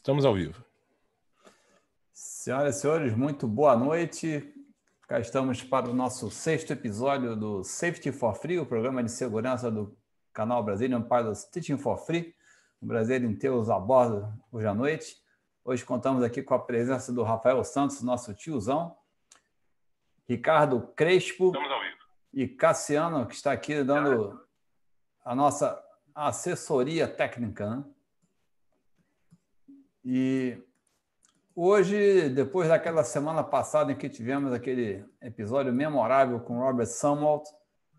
Estamos ao vivo. Senhoras e senhores, muito boa noite. Cá estamos para o nosso sexto episódio do Safety for Free, o programa de segurança do canal Brazilian Pilots Teaching for Free. O Brasil inteiros a bordo hoje à noite. Hoje contamos aqui com a presença do Rafael Santos, nosso tiozão, Ricardo Crespo e Cassiano, que está aqui dando a nossa assessoria técnica. Né? E hoje, depois daquela semana passada em que tivemos aquele episódio memorável com Robert Sumwalt,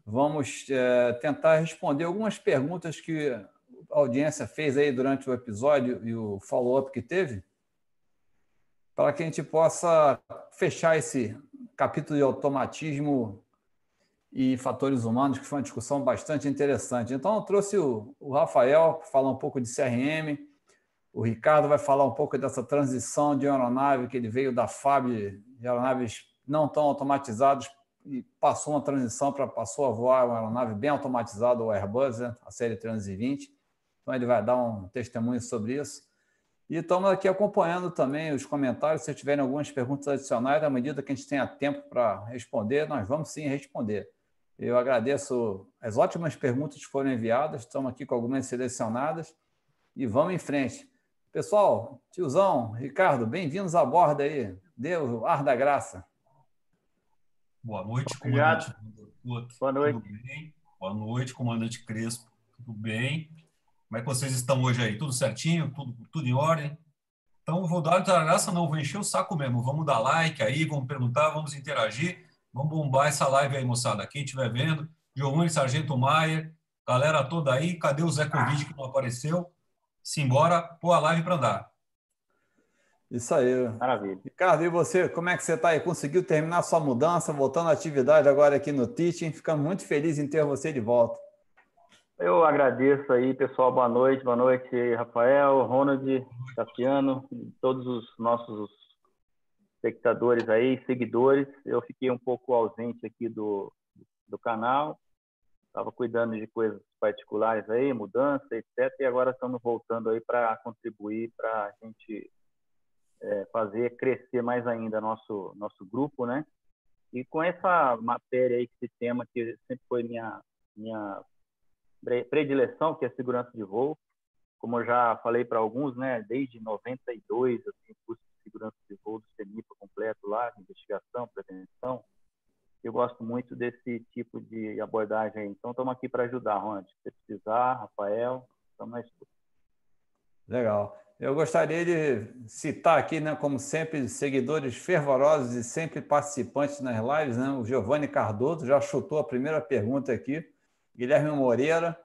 vamos é, tentar responder algumas perguntas que a audiência fez aí durante o episódio e o follow-up que teve, para que a gente possa fechar esse capítulo de automatismo e fatores humanos, que foi uma discussão bastante interessante. Então, eu trouxe o, o Rafael para falar um pouco de CRM, o Ricardo vai falar um pouco dessa transição de aeronave, que ele veio da FAB, de aeronaves não tão automatizadas, e passou uma transição para passou a voar uma aeronave bem automatizada, o Airbus, né? a série 320. Então, ele vai dar um testemunho sobre isso. E estamos aqui acompanhando também os comentários. Se tiverem algumas perguntas adicionais, à medida que a gente tenha tempo para responder, nós vamos sim responder. Eu agradeço as ótimas perguntas que foram enviadas, estamos aqui com algumas selecionadas e vamos em frente. Pessoal, tiozão, Ricardo, bem-vindos a bordo aí. Deus, ar da graça. Boa noite, comandante. Boa noite. Tudo bem? Boa noite, comandante Crespo. Tudo bem? Como é que vocês estão hoje aí? Tudo certinho? Tudo, tudo em ordem? Então, vou dar a graça, não, vou encher o saco mesmo. Vamos dar like aí, vamos perguntar, vamos interagir, vamos bombar essa live aí, moçada. Quem estiver vendo, Giovanni Sargento Maier, galera toda aí, cadê o Zé Covid que não apareceu? Simbora pôr a live para andar. Isso aí. Maravilha. Ricardo, e você, como é que você está aí? Conseguiu terminar sua mudança, voltando à atividade agora aqui no Teaching? Ficamos muito felizes em ter você de volta. Eu agradeço aí, pessoal. Boa noite. Boa noite, Rafael, Ronald, Cassiano, todos os nossos espectadores aí, seguidores. Eu fiquei um pouco ausente aqui do, do canal, estava cuidando de coisas particulares aí, mudança, etc. E agora estamos voltando aí para contribuir para a gente é, fazer crescer mais ainda nosso nosso grupo, né? E com essa matéria aí, esse tema que sempre foi minha minha predileção, que é segurança de voo, como eu já falei para alguns, né? Desde 92, assim, curso de segurança de voo do CENIPA completo lá, investigação, prevenção, eu gosto muito desse tipo de abordagem. Então, estamos aqui para ajudar, Ronald. Se precisar, Rafael, estamos na escuta. Legal. Eu gostaria de citar aqui, né, como sempre, seguidores fervorosos e sempre participantes nas lives, né? O Giovanni Cardoso já chutou a primeira pergunta aqui. Guilherme Moreira.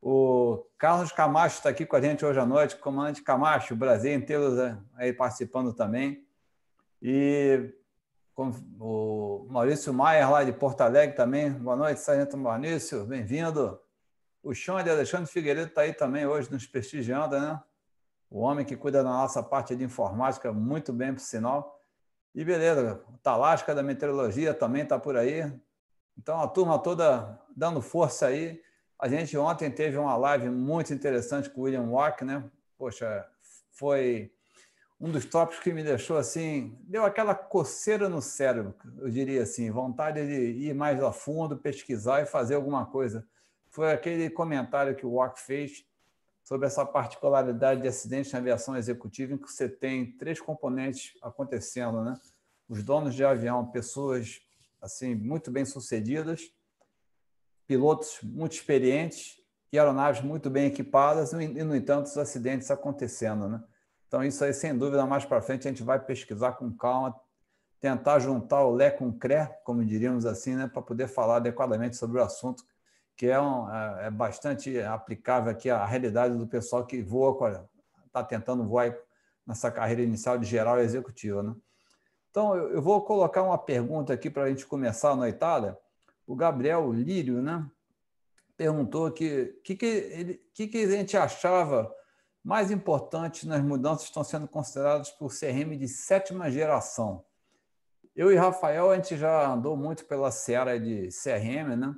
O Carlos Camacho está aqui com a gente hoje à noite. Comandante Camacho, o Brasil inteiro aí participando também. E o Maurício Maier, lá de Porto Alegre também. Boa noite, Sargento Maurício, bem-vindo. O Chão de Alexandre Figueiredo está aí também hoje nos prestigiando, né? O homem que cuida da nossa parte de informática muito bem, por sinal. E beleza, o Talasca da Meteorologia também está por aí. Então, a turma toda dando força aí. A gente ontem teve uma live muito interessante com o William Wack, né? Poxa, foi um dos tópicos que me deixou assim, deu aquela coceira no cérebro, eu diria assim, vontade de ir mais a fundo, pesquisar e fazer alguma coisa. Foi aquele comentário que o Wack fez sobre essa particularidade de acidente na aviação executiva, em que você tem três componentes acontecendo, né? Os donos de avião, pessoas assim muito bem sucedidas, pilotos muito experientes e aeronaves muito bem equipadas, e no entanto os acidentes acontecendo, né? Então, isso aí, sem dúvida, mais para frente a gente vai pesquisar com calma, tentar juntar o Lé com o CRE, como diríamos assim, né, para poder falar adequadamente sobre o assunto, que é, um, é, é bastante aplicável aqui à realidade do pessoal que voa, está tentando voar nessa carreira inicial de geral e executiva. Né? Então, eu vou colocar uma pergunta aqui para a gente começar na Itália. O Gabriel Lírio né, perguntou que que, que, ele, que, que a gente achava mais importantes nas mudanças estão sendo consideradas por CRM de sétima geração. Eu e Rafael, a gente já andou muito pela seara de CRM, né?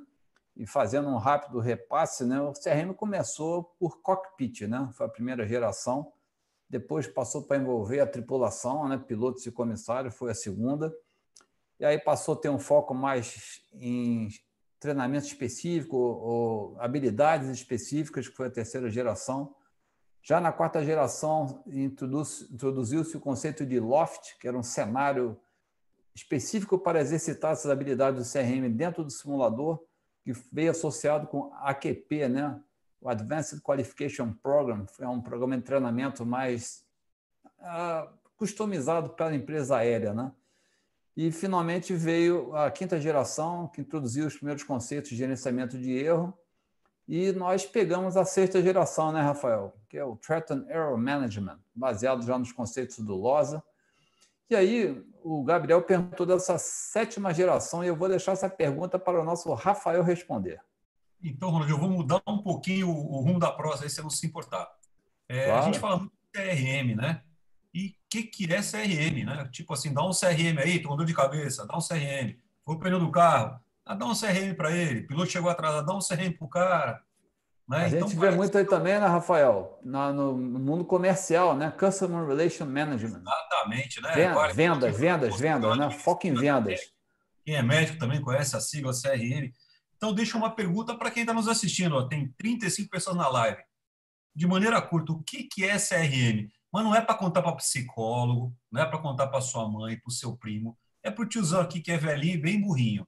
E fazendo um rápido repasse, né? O CRM começou por cockpit, né? Foi a primeira geração. depois passou para envolver a tripulação, né? pilotos e comissários, foi a segunda. E aí passou a ter um foco mais em treinamento específico ou habilidades específicas, que foi a terceira geração. Já na quarta geração, introduziu-se o conceito de loft, que era um cenário específico para exercitar essas habilidades do CRM dentro do simulador, que veio associado com AQP, né? o Advanced Qualification Program, é um programa de treinamento mais uh, customizado para a empresa aérea. Né? E, finalmente, veio a quinta geração, que introduziu os primeiros conceitos de gerenciamento de erro, e nós pegamos a sexta geração, né, Rafael? Que é o Threat and Error Management, baseado já nos conceitos do LOSA. E aí, o Gabriel perguntou dessa sétima geração, e eu vou deixar essa pergunta para o nosso Rafael responder. Então, Ronald, eu vou mudar um pouquinho o, rumo da prosa, aí você não se importar. É, claro. A gente fala muito de CRM, né? E o que, que é CRM, né? Tipo assim, dá um CRM aí, tô com dor de cabeça, dá um CRM. Foi o pneu do carro, ah, dá um CRM para ele. O piloto chegou atrasado, dá um CRM para o cara. Né? A então, gente vê muito aí também, né, Rafael? No, no, mundo comercial, né? Customer Relation Management. Exatamente, né? Venda, Agora, vendas, vendas, vendas, né? Foco em vendas. Quem é médico também conhece a sigla CRM. Então, deixa uma pergunta para quem está nos assistindo. Ó. Tem 35 pessoas na live. De maneira curta, o que, que é CRM? Mas não é para contar para psicólogo, não é para contar para sua mãe, para o seu primo. É para o tiozão aqui que é velhinho e bem burrinho.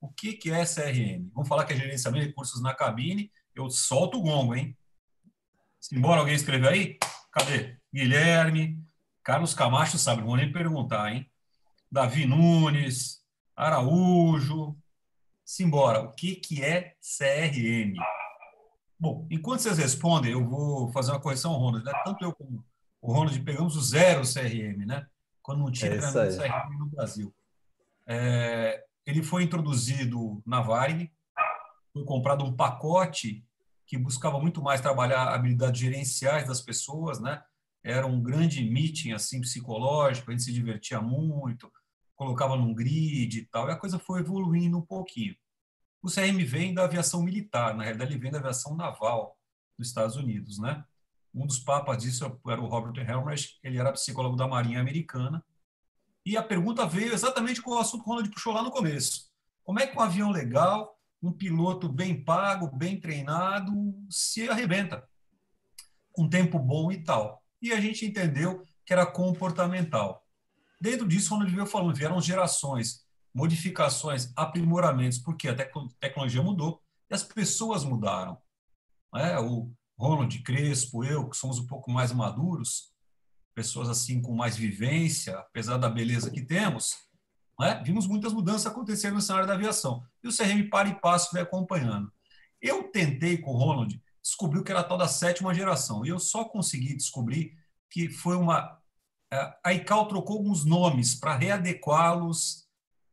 O que, que é CRM? Vamos falar que é gerenciamento de recursos na cabine. Eu solto o gongo, hein? Embora alguém escrever aí? Cadê? Guilherme, Carlos Camacho sabe, não vou nem perguntar, hein? Davi Nunes, Araújo. Simbora, o que, que é CRM? Bom, enquanto vocês respondem, eu vou fazer uma correção, Ronald. Né? Tanto eu como o Ronald pegamos o zero CRM, né? Quando não tinha é CRM no Brasil. É, ele foi introduzido na Varig, foi comprado um pacote que buscava muito mais trabalhar habilidades gerenciais das pessoas, né? Era um grande meeting assim psicológico, a gente se divertia muito, colocava num grid e tal, e a coisa foi evoluindo um pouquinho. O CRM vem da aviação militar, na realidade ele vem da aviação naval dos Estados Unidos, né? Um dos papas disso era o Robert Helmreich, ele era psicólogo da Marinha Americana, e a pergunta veio exatamente com o assunto que o Ronald puxou lá no começo. Como é que um avião legal, um piloto bem pago, bem treinado, se arrebenta? Com tempo bom e tal. E a gente entendeu que era comportamental. Dentro disso, Ronald veio falando, vieram gerações, modificações, aprimoramentos, porque a tecnologia mudou e as pessoas mudaram. É, o Ronald Crespo, eu, que somos um pouco mais maduros, pessoas assim com mais vivência, apesar da beleza que temos, né? vimos muitas mudanças acontecendo no cenário da aviação. E o CRM para e passo vai acompanhando. Eu tentei com o Ronald descobrir o que era a tal da sétima geração, e eu só consegui descobrir que foi uma. É, a ICAO trocou alguns nomes para readequá-los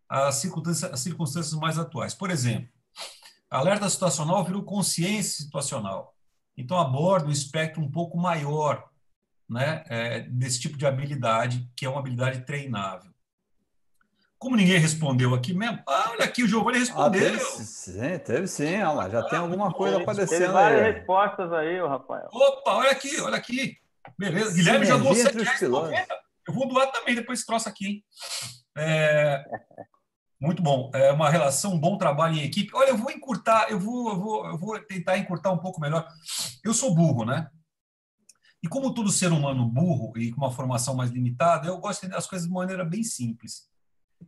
às circunstâncias, às circunstâncias mais atuais. Por exemplo, alerta situacional virou consciência situacional. Então, aborda um espectro um pouco maior né, é, desse tipo de habilidade, que é uma habilidade treinável. Como ninguém respondeu aqui mesmo, ah, olha aqui, o Giovanni respondeu. Ah, teve, sim, teve sim, olha lá, já ah, tem alguma coisa aparecendo teve várias aí. respostas aí, o Rafael. Opa, olha aqui, olha aqui. Beleza, Guilherme já doou 7 reais. Eu vou doar também depois esse troço aqui. É, muito bom. É uma relação, um bom trabalho em equipe. Olha, eu vou encurtar, eu vou, eu vou, eu vou tentar encurtar um pouco melhor. Eu sou burro, né? E como todo ser humano burro e com uma formação mais limitada, eu gosto das coisas de maneira bem simples.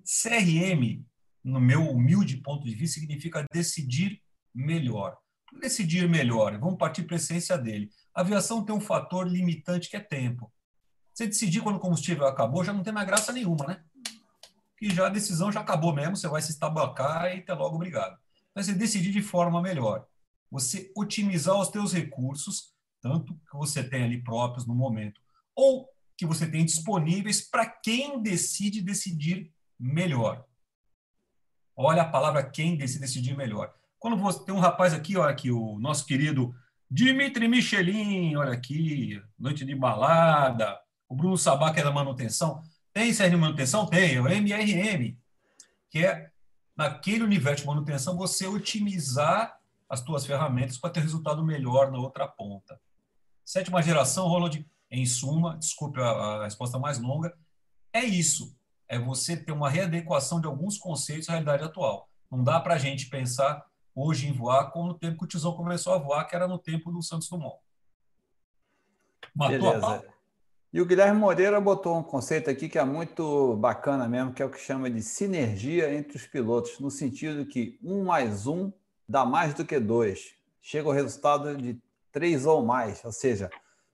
CRM, no meu humilde ponto de vista, significa decidir melhor. Decidir melhor, vamos partir para a essência dele. A aviação tem um fator limitante que é tempo. Você decidir quando o combustível acabou, já não tem mais graça nenhuma, né? Que já a decisão já acabou mesmo, você vai se estabacar e até logo obrigado. Mas você decidir de forma melhor. Você otimizar os teus recursos tanto que você tem ali próprios no momento, ou que você tem disponíveis para quem decide decidir melhor. Olha a palavra quem decide decidir melhor. Quando você tem um rapaz aqui, olha aqui, o nosso querido Dimitri Michelin, olha aqui, noite de balada, o Bruno Sabá, que é da manutenção. Tem de manutenção? Tem, é o MRM, que é naquele universo de manutenção você otimizar as tuas ferramentas para ter resultado melhor na outra ponta. Sétima geração, Ronald, Em suma, desculpe a, a resposta mais longa, é isso. É você ter uma readequação de alguns conceitos à realidade atual. Não dá para a gente pensar hoje em voar como no tempo que o Tizão começou a voar, que era no tempo do Santos Dumont. Matou Beleza. a pau. E o Guilherme Moreira botou um conceito aqui que é muito bacana mesmo, que é o que chama de sinergia entre os pilotos, no sentido que um mais um dá mais do que dois. Chega ao resultado de três ou mais, ou seja,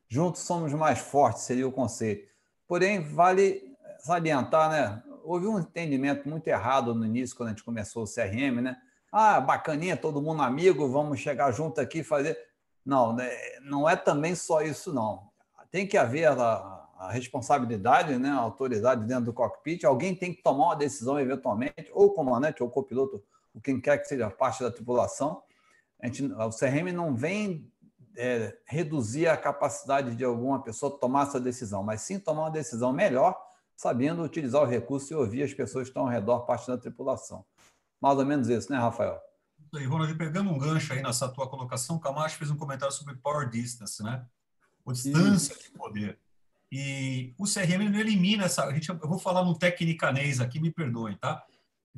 juntos somos mais fortes, seria o conceito. Porém, vale salientar, né? Houve um entendimento muito errado no início, quando a gente começou o CRM, né? Ah, bacaninha, todo mundo amigo, vamos chegar junto aqui e fazer. Não, né? não é também só isso, não tem que haver a, a responsabilidade, né, a autoridade dentro do cockpit, alguém tem que tomar uma decisão eventualmente, ou o comandante, ou o copiloto, ou quem quer que seja parte da tripulação. A gente, o CRM não vem é, reduzir a capacidade de alguma pessoa tomar essa decisão, mas sim tomar uma decisão melhor, sabendo utilizar o recurso e ouvir as pessoas que estão ao redor, parte da tripulação. Mais ou menos isso, né, Rafael? Aí, Ronald, pegando um gancho aí nessa tua colocação, o Camacho fez um comentário sobre power distance, né? ou distância de poder. E o CRM não elimina essa. A gente, eu vou falar no tecnicanês aqui, me perdoem, tá?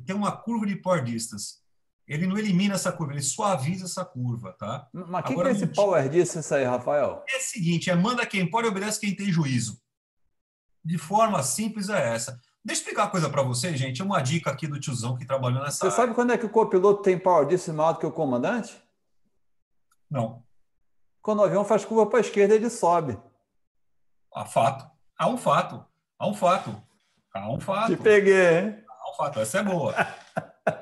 Tem uma curva de power distance. Ele não elimina essa curva, ele suaviza essa curva, tá? Mas o que, que é esse power distance aí, Rafael? É o seguinte: é manda quem pode e obedece quem tem juízo. De forma simples é essa. Deixa eu explicar uma coisa para vocês, gente. Uma dica aqui do tiozão que trabalhou nessa. Você área. sabe quando é que o copiloto tem power distance maior do que o comandante? Não. Quando o avião faz curva para a esquerda, ele sobe. Há fato. Há um fato. Há um fato. Há um fato. Te peguei, hein? Há um fato. Essa é boa.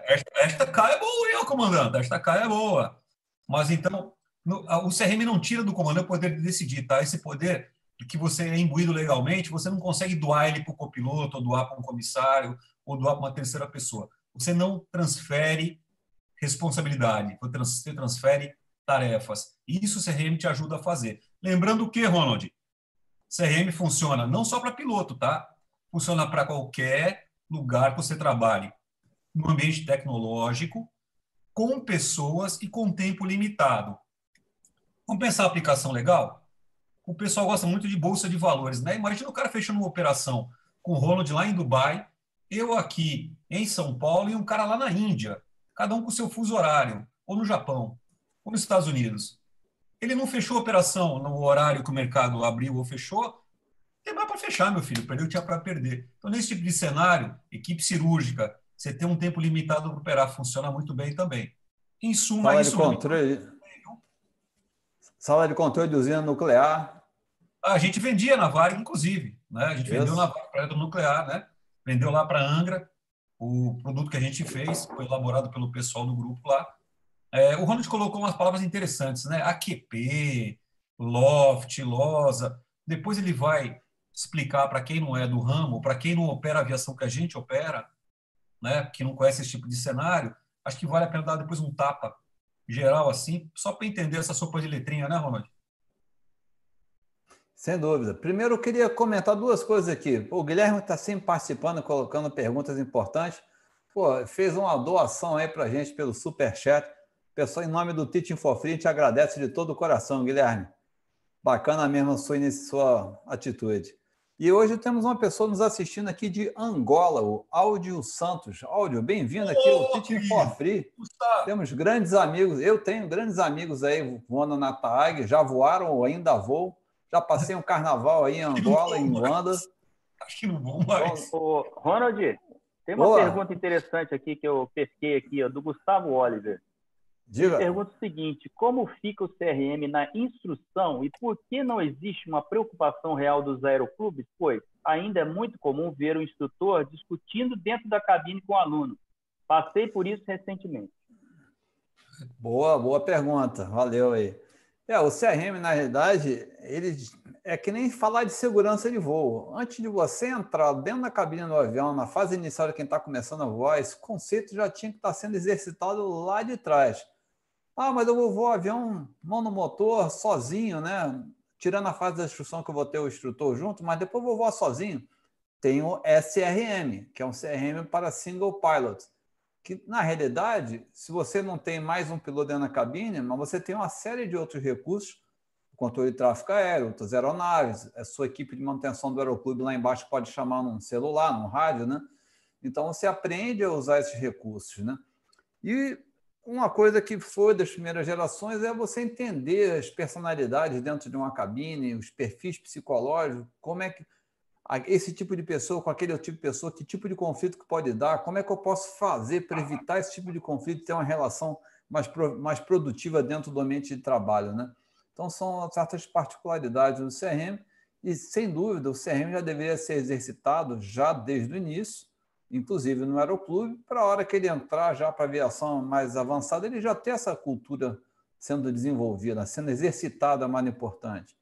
esta, esta cá é boa, hein, comandante? Esta cá é boa. Mas então, no, o CRM não tira do comandante o poder de decidir, tá? Esse poder que você é imbuído legalmente, você não consegue doar ele para o copiloto, ou doar para um comissário, ou doar para uma terceira pessoa. Você não transfere responsabilidade, você transfere tarefas. Isso o CRM te ajuda a fazer. Lembrando que, Ronald, CRM funciona não só para piloto, tá? Funciona para qualquer lugar que você trabalhe no ambiente tecnológico, com pessoas e com tempo limitado. Vamos pensar a aplicação legal? O pessoal gosta muito de bolsa de valores, né? Imagina o cara fechando uma operação com o Ronald lá em Dubai, eu aqui em São Paulo e um cara lá na Índia, cada um com seu fuso horário, ou no Japão ou nos Estados Unidos. Ele não fechou a operação no horário que o mercado abriu ou fechou, tem mais para fechar, meu filho. Perdeu, tinha para perder. Então, nesse tipo de cenário, equipe cirúrgica, você tem um tempo limitado para operar, funciona muito bem também. Em suma, Sala isso. De controle, Sala de controle de usina nuclear. A gente vendia na Varig, inclusive. Né? A gente isso. vendeu na Varig para nuclear, né? Vendeu lá para Angra. O produto que a gente fez foi elaborado pelo pessoal do grupo lá. É, o Ronald colocou umas palavras interessantes, né? AQP, loft, losa. Depois ele vai explicar para quem não é do ramo, para quem não opera a aviação que a gente opera, né? Que não conhece esse tipo de cenário, acho que vale a pena dar depois um tapa geral assim, só para entender essa sopa de letrinha, né, Ronald? Sem dúvida. Primeiro, eu queria comentar duas coisas aqui. O Guilherme está sempre participando, colocando perguntas importantes. Pô, fez uma doação aí para a gente pelo Superchat. Pessoal, em nome do Teaching for Free, te agradece de todo o coração, Guilherme. Bacana mesmo a sua, sua atitude. E hoje temos uma pessoa nos assistindo aqui de Angola, o Áudio Santos. Áudio, bem-vindo aqui ao Teaching for Free. Temos grandes amigos, eu tenho grandes amigos aí voando na TAG, já voaram ou ainda vou. Já passei um carnaval aí em Angola, em Luanda. Acho que não vão mais. Ô, Ronald, tem uma Boa. pergunta interessante aqui que eu pesquei aqui, ó, do Gustavo Oliver. Diga. Pergunta o seguinte: como fica o CRM na instrução e por que não existe uma preocupação real dos aeroclubes? Pois ainda é muito comum ver o instrutor discutindo dentro da cabine com o aluno. Passei por isso recentemente. Boa, boa pergunta. Valeu aí. É, o CRM, na realidade, ele é que nem falar de segurança de voo. Antes de você entrar dentro da cabine do avião, na fase inicial de quem está começando a voar, esse conceito já tinha que estar tá sendo exercitado lá de trás. Ah, mas eu vou voar avião monomotor sozinho, né? Tirando a fase da instrução que eu vou ter o instrutor junto, mas depois eu vou voar sozinho. Tem o SRM, que é um CRM para single pilot, que na realidade, se você não tem mais um piloto dentro da cabine, mas você tem uma série de outros recursos controle de tráfego aéreo, outras aeronaves, a sua equipe de manutenção do aeroclube lá embaixo pode chamar num celular, num rádio, né? Então você aprende a usar esses recursos, né? E uma coisa que foi das primeiras gerações é você entender as personalidades dentro de uma cabine, os perfis psicológicos, como é que esse tipo de pessoa com aquele tipo de pessoa, que tipo de conflito que pode dar, como é que eu posso fazer para evitar esse tipo de conflito e ter uma relação mais, mais produtiva dentro do ambiente de trabalho, né? Então, são certas particularidades do CRM e, sem dúvida, o CRM já deveria ser exercitado já desde o início, inclusive no aeroclube, para a hora que ele entrar já para a aviação mais avançada, ele já ter essa cultura sendo desenvolvida, sendo exercitada mais importante.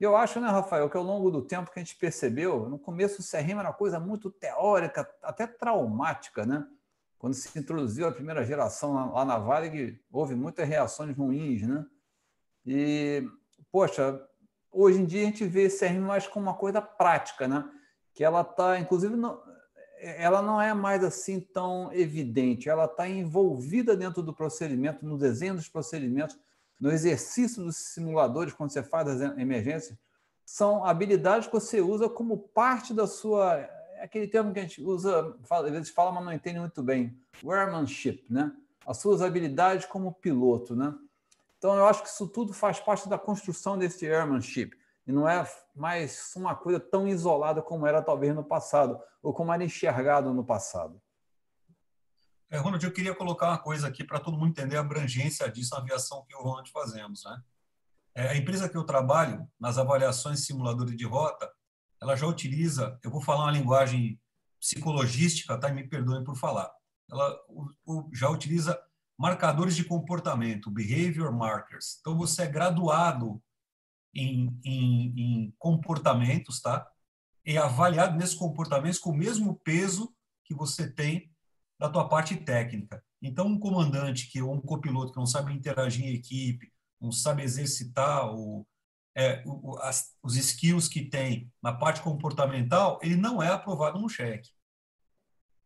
E eu acho, né, Rafael, que ao longo do tempo que a gente percebeu, no começo o CRM era uma coisa muito teórica, até traumática, né? Quando se introduziu a primeira geração lá na Varig, houve muitas reações ruins, né? E, poxa, hoje em dia a gente vê CRM mais como uma coisa prática, né? Que ela está, inclusive, ela não é mais assim tão evidente, ela está envolvida dentro do procedimento, no desenho dos procedimentos, no exercício dos simuladores, quando você faz as emergências, são habilidades que você usa como parte da sua. É aquele termo que a gente usa, fala, às vezes fala, mas não entende muito bem. Airmanship, né? As suas habilidades como piloto, né? Então, eu acho que isso tudo faz parte da construção desse airmanship. E não é mais uma coisa tão isolada como era talvez no passado, ou como era enxergado no passado. É, Ronald, eu queria colocar uma coisa aqui para todo mundo entender a abrangência disso na aviação que o Ronald fazemos. Né? É, a empresa que eu trabalho, nas avaliações simuladores de rota, ela já utiliza, eu vou falar uma linguagem psicologística, tá? E me perdoem por falar. Ela já utiliza marcadores de comportamento, behavior markers. Então, você é graduado em, em, em comportamentos, tá? E avaliado nesses comportamentos com o mesmo peso que você tem da tua parte técnica. Então, um comandante que ou um copiloto que não sabe interagir em equipe, não sabe exercitar o, é, o, as, os skills que tem na parte comportamental, ele não é aprovado no cheque.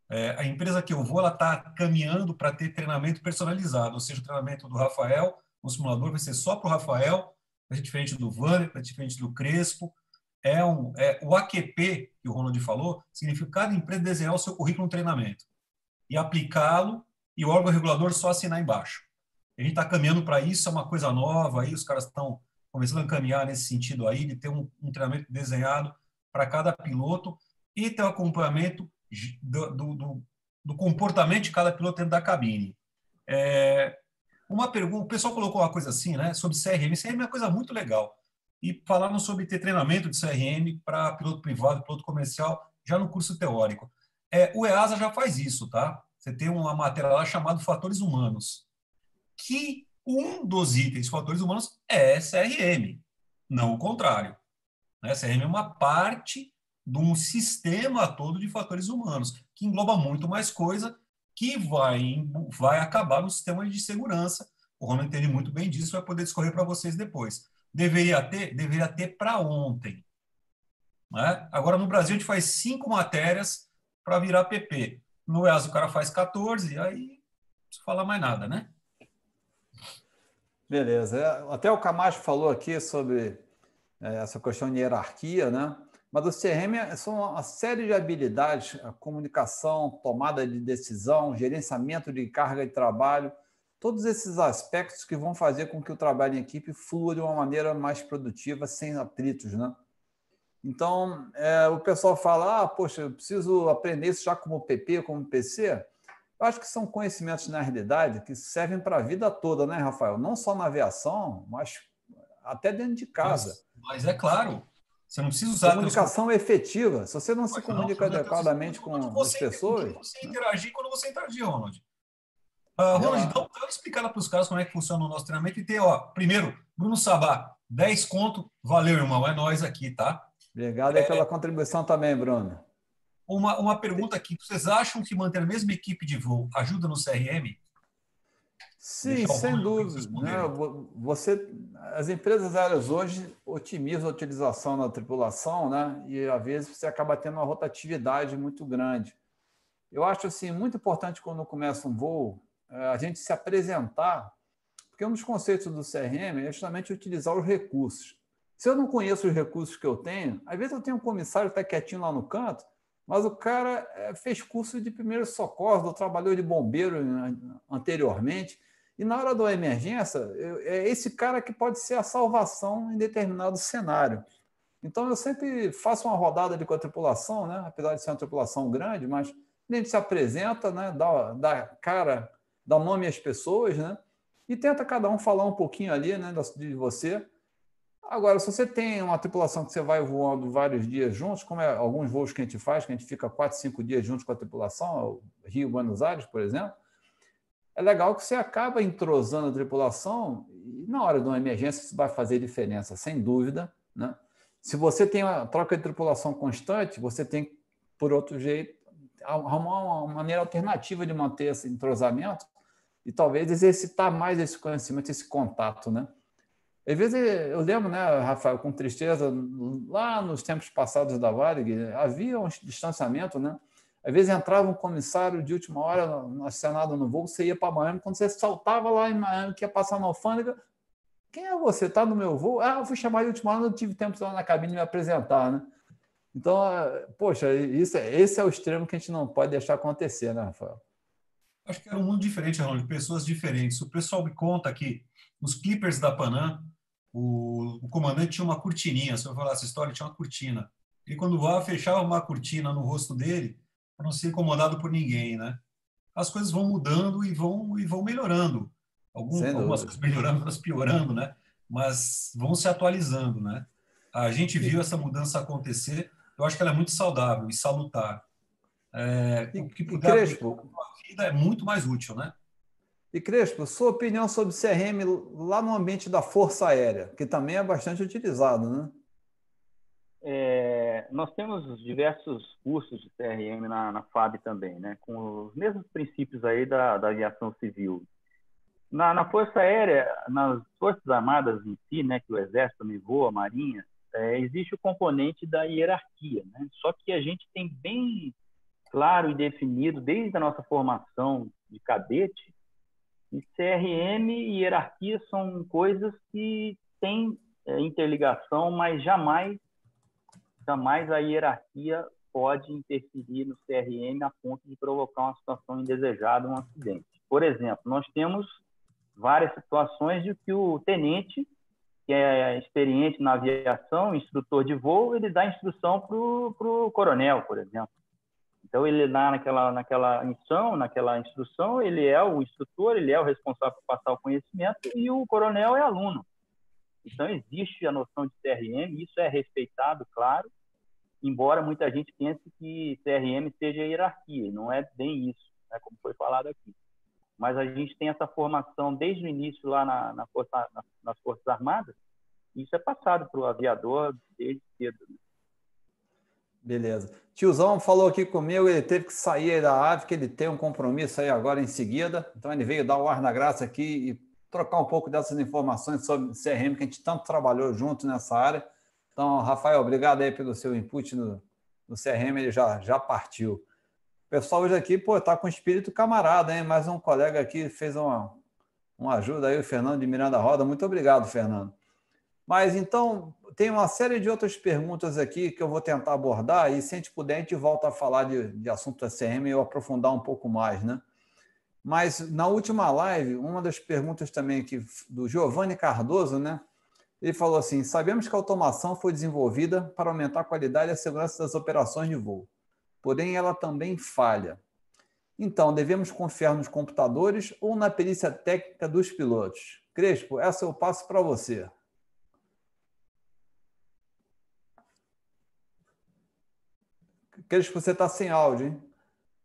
É, a empresa que eu vou, ela está caminhando para ter treinamento personalizado, ou seja, o treinamento do Rafael, no simulador vai ser só para o Rafael, ser diferente do vai ser diferente do Crespo. É um, é, o AQP, que o Ronald falou, significa cada empresa desenhar o seu currículo no treinamento e aplicá-lo e o órgão regulador só assinar embaixo. A gente está caminhando para isso, é uma coisa nova, aí os caras estão começando a caminhar nesse sentido aí, de ter um, um treinamento desenhado para cada piloto e ter o um acompanhamento do, do, do, comportamento de cada piloto dentro da cabine. É, uma pergunta, o pessoal colocou uma coisa assim, né, sobre CRM. CRM é uma coisa muito legal. E falaram sobre ter treinamento de CRM para piloto privado, piloto comercial, já no curso teórico. É, o EASA já faz isso, tá? Você tem uma matéria lá chamada Fatores Humanos, que um dos itens fatores humanos é CRM, não o contrário. Né? CRM é uma parte de um sistema todo de fatores humanos, que engloba muito mais coisa que vai, vai acabar no sistema de segurança. O Ronald entende muito bem disso, vai poder discorrer para vocês depois. Deveria ter, deveria ter para ontem. Né? Agora, no Brasil, a gente faz cinco matérias para virar PP. No EAS o cara faz 14, aí não precisa falar mais nada, né? Beleza. É, até o Camacho falou aqui sobre é, essa questão de hierarquia, né? Mas o CRM são uma série de habilidades, comunicação, tomada de decisão, gerenciamento de carga de trabalho, todos esses aspectos que vão fazer com que o trabalho em equipe flua de uma maneira mais produtiva, sem atritos, né? Então, é, o pessoal fala, ah, poxa, eu preciso aprender isso já como PP, como PC. Eu acho que são conhecimentos, na realidade, que servem para a vida toda, né, Rafael? Não só na aviação, mas até dentro de casa. Mas, mas é claro, você não precisa usar... Comunicação teus... efetiva. Se você não se comunica não, adequadamente com as pessoas... Você interagir, quando você interagir, Ronald. Uh, Ronald, então, dá uma explicada para os caras como é que funciona o nosso treinamento. E tem, ó, primeiro, Bruno Sabá, 10 conto. Valeu, irmão, é nós aqui, tá? Obrigado é, pela contribuição também, Bruno. Uma, uma pergunta aqui. Vocês acham que manter a mesma equipe de voo ajuda no CRM? Sim, sem dúvida. Né? Você, as empresas aéreas hoje otimizam a utilização da tripulação, né? E às vezes você acaba tendo uma rotatividade muito grande. Eu acho assim muito importante quando começa um voo é, a gente se apresentar Porque um dos conceitos do CRM é justamente utilizar os recursos. Se eu não conheço os recursos que eu tenho, às vezes eu tenho um comissário que está quietinho lá no canto, mas o cara eh, fez curso de primeiros socorros, ou trabalhou de bombeiro anteriormente, e na hora da emergência, é esse cara que pode ser a salvação em determinado cenário. Então, eu sempre faço uma rodada de com a tripulação, né? apesar de ser uma tripulação grande, mas a gente se apresenta, né? dá, dá cara, dá nome às pessoas, né? e tenta cada um falar um pouquinho ali né? de você. Agora, se você tem uma tripulação que você vai voando vários dias juntos, como é alguns voos que a gente faz, que a gente fica quatro, cinco dias juntos com a tripulação, Rio, Buenos Aires, por exemplo, é legal que você acaba entrosando a tripulação e na hora de uma emergência isso vai fazer diferença, sem dúvida. Né? Se você tem uma troca de tripulação constante, você tem, por outro jeito, arrumar uma maneira alternativa de manter esse entrosamento e talvez exercitar mais esse conhecimento, esse contato, né? Às vezes eu lembro, né, Rafael, com tristeza, lá nos tempos passados da Varig, havia um distanciamento, né? Às vezes entrava um comissário de última hora no Senado no voo, você ia para Miami, quando você saltava lá em Miami, que ia passar na alfândega, quem é você? Está no meu voo? Ah, eu fui chamar de última hora, não tive tempo de estar na cabine me apresentar, né? Então, é, poxa, isso, é, esse é o extremo que a gente não pode deixar acontecer, né, Rafael? Acho que era um mundo diferente, Ronald, pessoas diferentes. O pessoal me conta que nos Clippers da Panam, o, o comandante tinha uma cortininha, se eu falar essa história, tinha uma cortina. E quando voava, fechava uma cortina no rosto dele para não ser incomodado por ninguém, né? As coisas vão mudando e vão e vão melhorando. Algum, algumas coisas melhorando, outras piorando, né? Mas vão se atualizando, né? A gente viu essa mudança acontecer. Eu acho que ela é muito saudável e salutar. É, o que puder Crespo, a vida é muito mais útil, né? E Crespo, sua opinião sobre CRM lá no ambiente da Força Aérea, que também é bastante utilizado, né? É, nós temos diversos cursos de CRM na, na, FAB também, né? com os mesmos princípios aí da, da aviação civil. Na, na, Força Aérea, nas Forças Armadas em si, né, que o Exército também voa, a Marinha, é, existe o componente da hierarquia. Né? Só que a gente tem bem claro e definido, desde a nossa formação de cadete, e CRM e hierarquia são coisas que têm é, interligação, mas jamais, jamais a hierarquia pode interferir no CRM a ponto de provocar uma situação indesejada, um acidente. Por exemplo, nós temos várias situações de que o tenente, que é experiente na aviação, instrutor de voo, ele dá instrução para o coronel, por exemplo. Então, ele lá naquela, naquela missão, naquela instrução, ele é o instrutor, ele é o responsável por passar o conhecimento e o coronel é aluno. Então, existe a noção de CRM, isso é respeitado, claro, embora muita gente pense que CRM seja hierarquia, não é bem isso, né, como foi falado aqui. Mas a gente tem essa formação desde o início lá na, na força, na, nas Forças Armadas, e isso é passado para o aviador desde cedo. Né? Beleza. Tiozão falou aqui comigo, ele teve que sair da ave, que ele tem um compromisso aí agora em seguida. Então ele veio dar o ar na graça aqui e trocar um pouco dessas informações sobre CRM, que a gente tanto trabalhou junto nessa área. Então, Rafael, obrigado aí pelo seu input no, no CRM, ele já, já partiu. O pessoal hoje aqui, pô, tá com espírito camarada, hein? Mais um colega aqui fez uma, uma ajuda aí, o Fernando de Miranda Roda. Muito obrigado, Fernando. Mas então, tem uma série de outras perguntas aqui que eu vou tentar abordar, e se a gente puder, a gente volta a falar de, de assunto ACM e eu aprofundar um pouco mais, né? Mas na última live, uma das perguntas também aqui do Giovanni Cardoso, né? Ele falou assim: sabemos que a automação foi desenvolvida para aumentar a qualidade e a segurança das operações de voo, porém ela também falha. Então, devemos confiar nos computadores ou na perícia técnica dos pilotos? Crespo, essa eu passo para você. Que você está sem áudio, hein?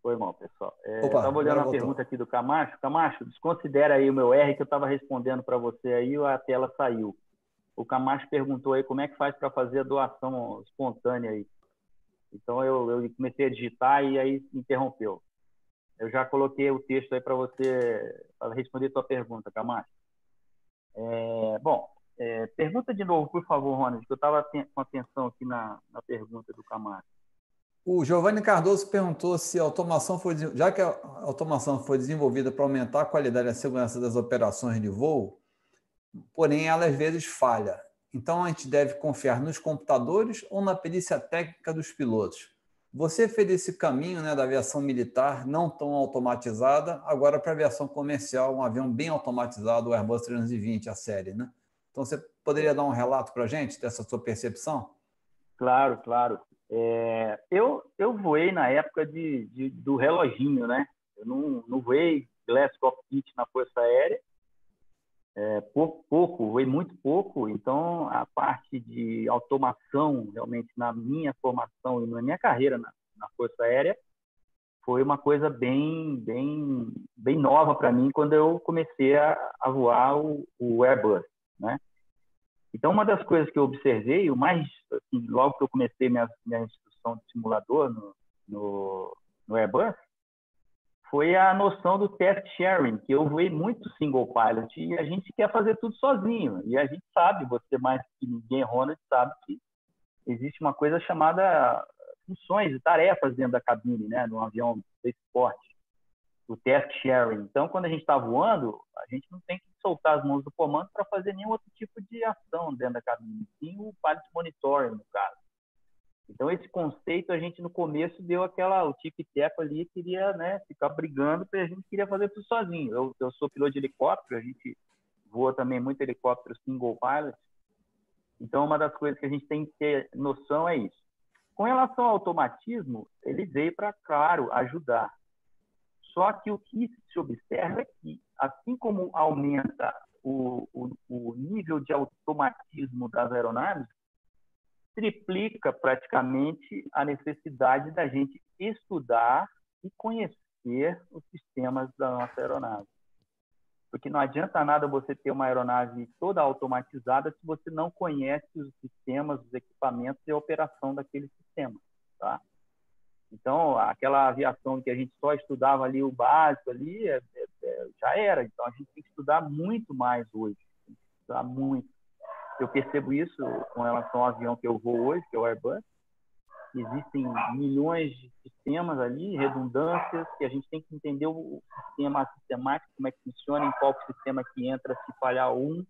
Foi mal, pessoal. É, estava olhando a pergunta aqui do Camacho. Camacho, desconsidera aí o meu R que eu estava respondendo para você aí a tela saiu. O Camacho perguntou aí como é que faz para fazer a doação espontânea aí. Então eu, eu, comecei a digitar e aí interrompeu. Eu já coloquei o texto aí para você para responder a tua pergunta, Camacho. É, bom, é, pergunta de novo, por favor, Ronald, que eu estava com atenção aqui na, na pergunta do Camacho. O Giovanni Cardoso perguntou se a automação foi, já que a automação foi desenvolvida para aumentar a qualidade e a segurança das operações de voo, porém ela às vezes falha. Então a gente deve confiar nos computadores ou na perícia técnica dos pilotos. Você fez esse caminho né, da aviação militar não tão automatizada, agora para a aviação comercial, um avião bem automatizado, o Airbus 320, a série. Né? Então, você poderia dar um relato para a gente dessa sua percepção? Claro, claro. É, eu, eu voei na época de, de, do reloginho, né? Eu não, não voei Glass Cockpit na Força Aérea, é, pouco, pouco, voei muito pouco, então a parte de automação, realmente, na minha formação e na minha carreira na, na Força Aérea, foi uma coisa bem, bem, bem nova para mim quando eu comecei a, a voar o, o, Airbus, né? Então, uma das coisas que eu observei, o mais, assim, logo que eu comecei minha, minha instrução de simulador no, no, no Airbus, foi a noção do test sharing, que eu voei muito single pilot e a gente quer fazer tudo sozinho. E a gente sabe, você mais que ninguém, Ronald, sabe que existe uma coisa chamada funções e tarefas dentro da cabine, né, no avião de esporte, o test sharing. Então, quando a gente está voando, a gente não tem que soltar as mãos do comando para fazer nenhum outro tipo de ação dentro da cabine, sim o pilot monitoring, no caso. Então, esse conceito, a gente no começo deu aquela, o tic-tac ali, queria né, ficar brigando, porque a gente queria fazer tudo sozinho. Eu, eu sou piloto de helicóptero, a gente voa também muito helicóptero single pilot. Então, uma das coisas que a gente tem que ter noção é isso. Com relação ao automatismo, ele veio para, claro, ajudar. Só que o que se observa é que, assim como aumenta o, o, o nível de automatismo das aeronaves, triplica praticamente a necessidade da gente estudar e conhecer os sistemas da nossa aeronave. Porque não adianta nada você ter uma aeronave toda automatizada se você não conhece os sistemas, os equipamentos e a operação daquele sistema, tá? Então, aquela aviação que a gente só estudava ali o básico ali, é, é, é já era. Então, a gente tem que estudar muito mais hoje. Tem que estudar muito. Eu percebo isso com relação ao avião que eu vou hoje, que é o Airbus. Existem milhões de sistemas ali, redundâncias, que a gente tem que entender o sistema sistemático, como é que funciona, em qual sistema que entra se falhar um,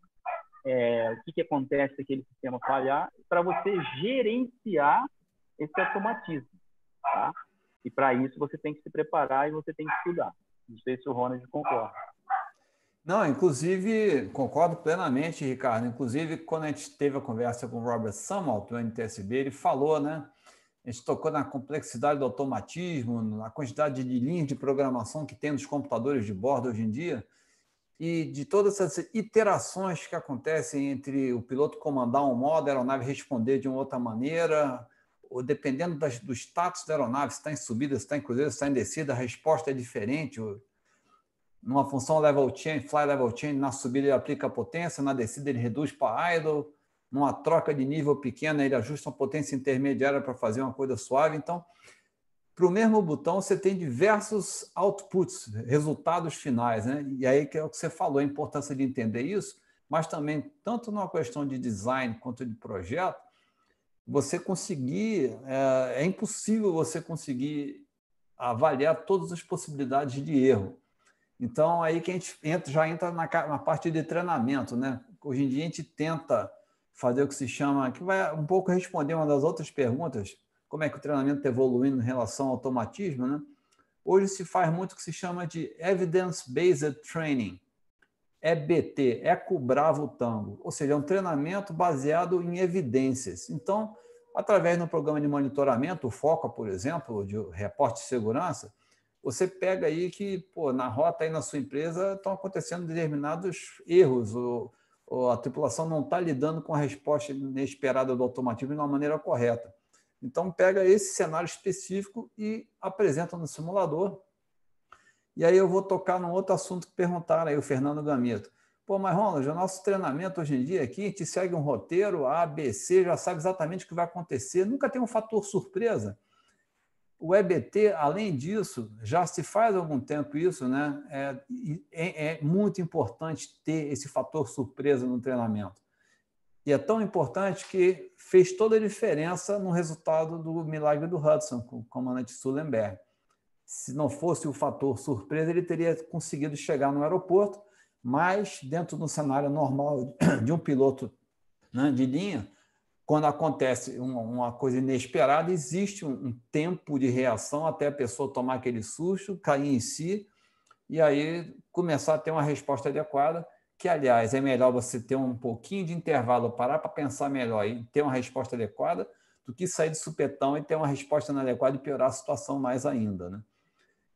é, o que, que acontece se aquele sistema falhar, para você gerenciar esse automatismo. Tá? E para isso você tem que se preparar e você tem que estudar. Não sei se o Ronald concorda. Não, inclusive, concordo plenamente, Ricardo. Inclusive, quando a gente teve a conversa com o Robert Summerall, do NTSB, ele falou, né? A gente tocou na complexidade do automatismo, na quantidade de linhas de programação que tem nos computadores de bordo hoje em dia, e de todas essas iterações que acontecem entre o piloto comandar um modo, a aeronave responder de uma outra maneira, ou dependendo das, do status da aeronave, se está em subida, se está em cruzeiro, se está em descida, a resposta é diferente numa função level chain, fly level chain, na subida ele aplica a potência, na descida ele reduz para idle, numa troca de nível pequena ele ajusta uma potência intermediária para fazer uma coisa suave. Então, para o mesmo botão você tem diversos outputs, resultados finais, né? E aí que é o que você falou, a importância de entender isso, mas também tanto numa questão de design quanto de projeto, você conseguir é, é impossível você conseguir avaliar todas as possibilidades de erro. Então, aí que a gente entra, já entra na, na, parte de treinamento, né? Hoje em dia a gente tenta fazer o que se chama, que vai um pouco responder uma das outras perguntas, como é que o treinamento está evoluindo em relação ao automatismo, né? Hoje se faz muito o que se chama de Evidence-Based Training, EBT, Eco Bravo Tango, ou seja, é um treinamento baseado em evidências. Então, através do programa de monitoramento, o FOCA, por exemplo, de reporte de segurança, você pega aí que, pô, na rota aí na sua empresa estão acontecendo determinados erros, ou, ou a tripulação não está lidando com a resposta inesperada do automatismo de uma maneira correta. Então, pega esse cenário específico e apresenta no simulador. E aí eu vou tocar num outro assunto que perguntaram aí, o Fernando Gamito. Pô, mas Ronald, o nosso treinamento hoje em dia aqui, a gente segue um roteiro A, B, C, já sabe exatamente o que vai acontecer, nunca tem um fator surpresa. O EBT, além disso, já se faz algum tempo isso, né? É, é, é, muito importante ter esse fator surpresa no treinamento. E é tão importante que fez toda a diferença no resultado do milagre do Hudson, com o comandante Sullenberg. Se não fosse o fator surpresa, ele teria conseguido chegar no aeroporto, Mas, dentro do cenário normal de um piloto né, de linha, quando acontece uma, coisa inesperada, existe um, um, tempo de reação até a pessoa tomar aquele susto, cair em si e aí começar a ter uma resposta adequada. Que, aliás, é melhor você ter um pouquinho de intervalo, parar para pensar melhor e ter uma resposta adequada, do que sair de supetão e ter uma resposta inadequada e piorar a situação mais ainda. Né?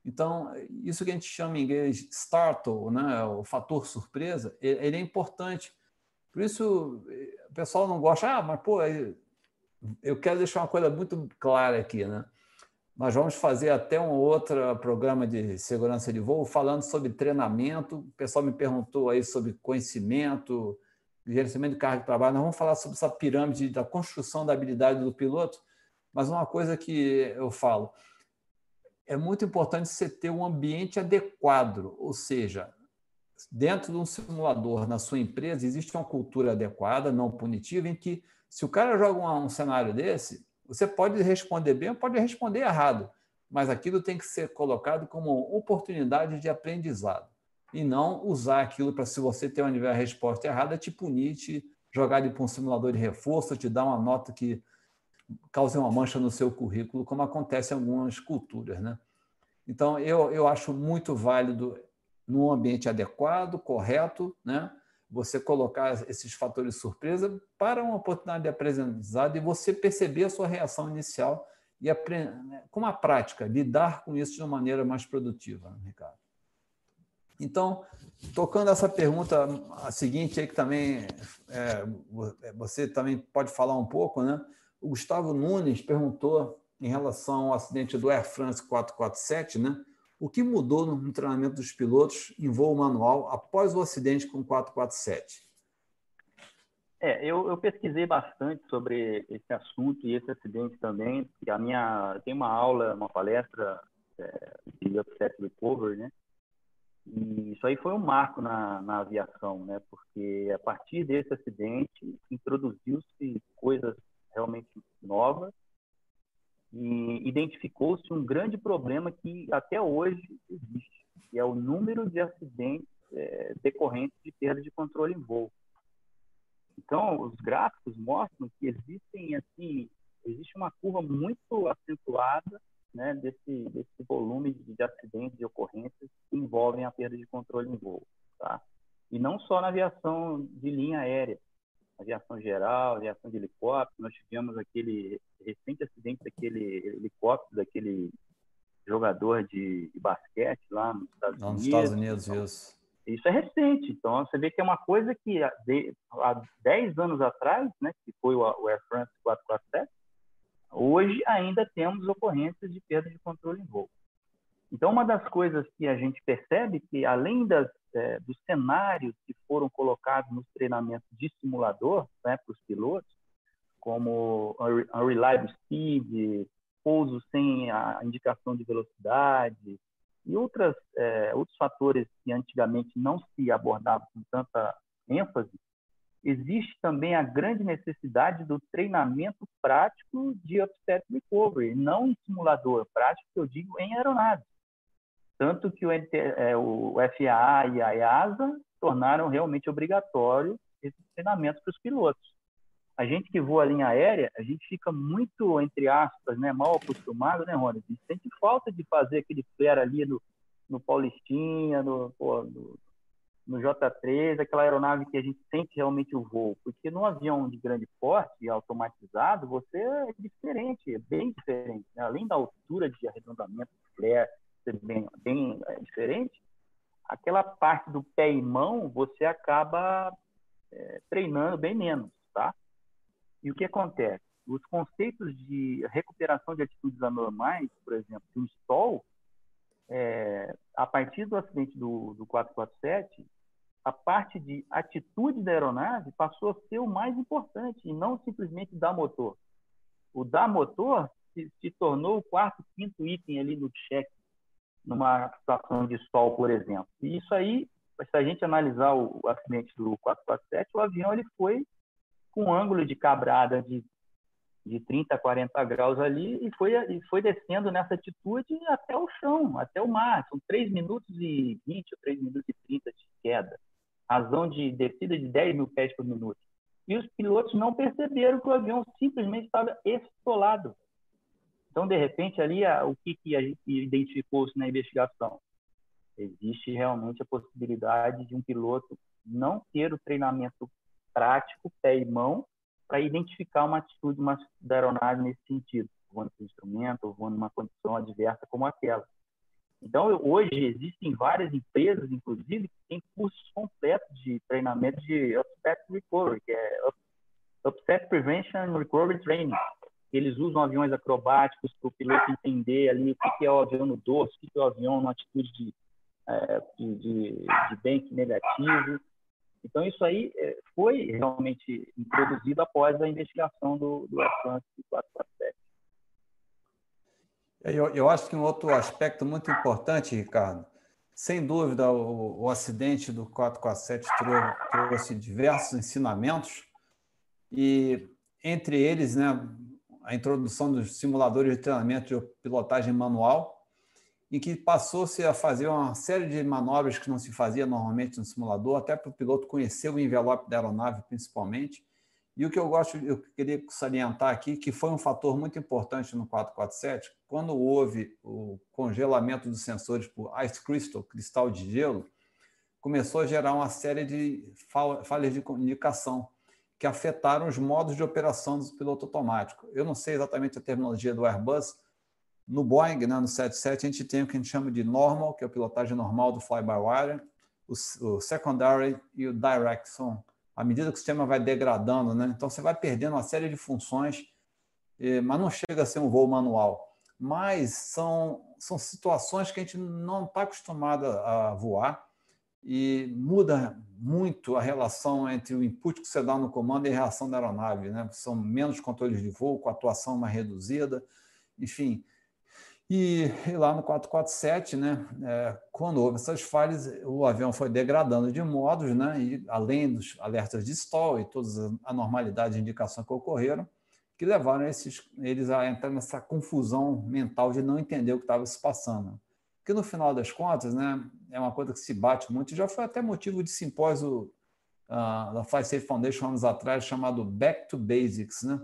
Então, isso que a gente chama em inglês startle, né, o fator surpresa, ele é importante. Por isso, o pessoal não gosta, ah, mas pô, eu quero deixar uma coisa muito clara aqui, né? Nós vamos fazer até um outro programa de segurança de voo falando sobre treinamento. O pessoal me perguntou aí sobre conhecimento, gerenciamento de carga de trabalho. Nós vamos falar sobre essa pirâmide da construção da habilidade do piloto. Mas uma coisa que eu falo, é muito importante você ter um ambiente adequado, ou seja, dentro de um simulador na sua empresa existe uma cultura adequada, não punitiva, em que se o cara joga um, um cenário desse, você pode responder bem ou pode responder errado, mas aquilo tem que ser colocado como oportunidade de aprendizado e não usar aquilo para, se você tem uma resposta errada, te punir, te jogar ele para um simulador de reforço, te dar uma nota que cause uma mancha no seu currículo, como acontece em algumas culturas. Né? Então, eu, eu acho muito válido, num ambiente adequado, correto, né? você colocar esses fatores de surpresa para uma oportunidade de aprendizado e você perceber a sua reação inicial e, né, com a prática, lidar com isso de uma maneira mais produtiva, né, Ricardo. Então, tocando essa pergunta a seguinte aí que também é, você também pode falar um pouco, né? O Gustavo Nunes perguntou em relação ao acidente do Air France 447, né? O que mudou no treinamento dos pilotos em voo manual após o acidente com 447? É, eu, eu, pesquisei bastante sobre esse assunto e esse acidente também. E a minha tem uma aula, uma palestra é, de upset recovery, né? E isso aí foi um marco na, na aviação, né? Porque a partir desse acidente introduziu-se coisas realmente nova e identificou-se um grande problema que até hoje existe, que é o número de acidentes é, decorrentes de perda de controle em voo. Então, os gráficos mostram que existem assim, existe uma curva muito acentuada, né, desse desse volume de, de acidentes e ocorrências que envolvem a perda de controle em voo, tá? E não só na aviação de linha aérea, aviação geral, aviação de helicóptero. Nós tivemos aquele recente acidente daquele helicóptero, daquele jogador de, de basquete lá nos Estados Não, Unidos. Nos Estados Unidos, então, isso. Isso é recente. Então, você vê que é uma coisa que há 10 anos atrás, né, que foi o Air France 447, hoje ainda temos ocorrências de perda de controle em voo. Então, uma das coisas que a gente percebe que, além das, é, dos cenários que foram colocados nos treinamentos de simulador né, para os pilotos, como unreliable speed, pouso sem a indicação de velocidade e outras, é, outros fatores que antigamente não se abordavam com tanta ênfase, existe também a grande necessidade do treinamento prático de upset recovery, não em simulador, prático que eu digo em aeronaves. Tanto que o, é, o FAA e a EASA tornaram realmente obrigatório esses treinamentos para os pilotos. A gente que voa a linha aérea, a gente fica muito, entre aspas, né, mal acostumado, né, Rony? A gente sente falta de fazer aquele flare ali no, no Paulistinha, no, pô, no, no J3, aquela aeronave que a gente sente realmente o voo. Porque num avião de grande porte, automatizado, você é diferente, é bem diferente. Né? Além da altura de arredondamento do flare, ser bem, bem é, diferente, aquela parte do pé e mão você acaba é, treinando bem menos, tá? E o que acontece? Os conceitos de recuperação de atitudes anormais, por exemplo, o stall, é, a partir do acidente do, do 447, a parte de atitude da aeronave passou a ser o mais importante e não simplesmente dar motor. O dar motor se, se tornou o quarto, quinto item ali no check numa situação de sol, por exemplo. E isso aí, se a gente analisar o, o acidente do 447, o avião ele foi com um ângulo de cabrada de, de 30 a 40 graus ali e foi, e foi descendo nessa altitude até o chão, até o mar. São 3 minutos e 20 ou 3 minutos e 30 de queda. razão de descida de 10 mil pés por minuto. E os pilotos não perceberam que o avião simplesmente estava estolado. Então, de repente, ali, o que, que a gente identificou-se na investigação? Existe realmente a possibilidade de um piloto não ter o treinamento prático, pé e mão, para identificar uma atitude da aeronave nesse sentido, voando com instrumento, ou voando numa condição adversa como aquela. Então, hoje existem várias empresas, inclusive, que têm cursos completos de treinamento de Upset Recovery, que é Upset Prevention Recovery Training. Eles usam aviões acrobáticos para o piloto entender ali o que é o avião no dorso, o que é o avião numa atitude de, é, de, de, de bank negativo. Então, isso aí é, foi realmente introduzido após a investigação do, do France 447. Eu, eu acho que um outro aspecto muito importante, Ricardo, sem dúvida, o, o acidente do 447 trouxe diversos ensinamentos e, entre eles, né, a introdução dos simuladores de treinamento de pilotagem manual, em que passou-se a fazer uma série de manobras que não se fazia normalmente no simulador, até para o piloto conhecer o envelope da aeronave, principalmente, e o que eu gosto, eu queria salientar aqui, que foi um fator muito importante no 447, quando houve o congelamento dos sensores por ice crystal, cristal de gelo, começou a gerar uma série de falhas de comunicação que afetaram os modos de operação do piloto automático. Eu não sei exatamente a terminologia do Airbus. No Boeing, né, no 77, a gente tem o que a gente chama de normal, que é a pilotagem normal do fly-by-wire, o, secondary e o direct são à medida que o sistema vai degradando, né? Então você vai perdendo uma série de funções, mas não chega a ser um voo manual. Mas são, são situações que a gente não está acostumado a voar e muda muito a relação entre o input que você dá no comando e a reação da aeronave. Né? São menos controles de voo, com atuação mais reduzida, enfim. E, e, lá no 447, né, é, quando houve essas falhas, o avião foi degradando de modos, né, e além dos alertas de stall e todas as anormalidades de indicação que ocorreram, que levaram esses, eles a entrar nessa confusão mental de não entender o que estava se passando. Que no final das contas, né, é uma coisa que se bate muito, já foi até motivo de simpósio uh, da Fly Foundation anos atrás, chamado Back to Basics, né?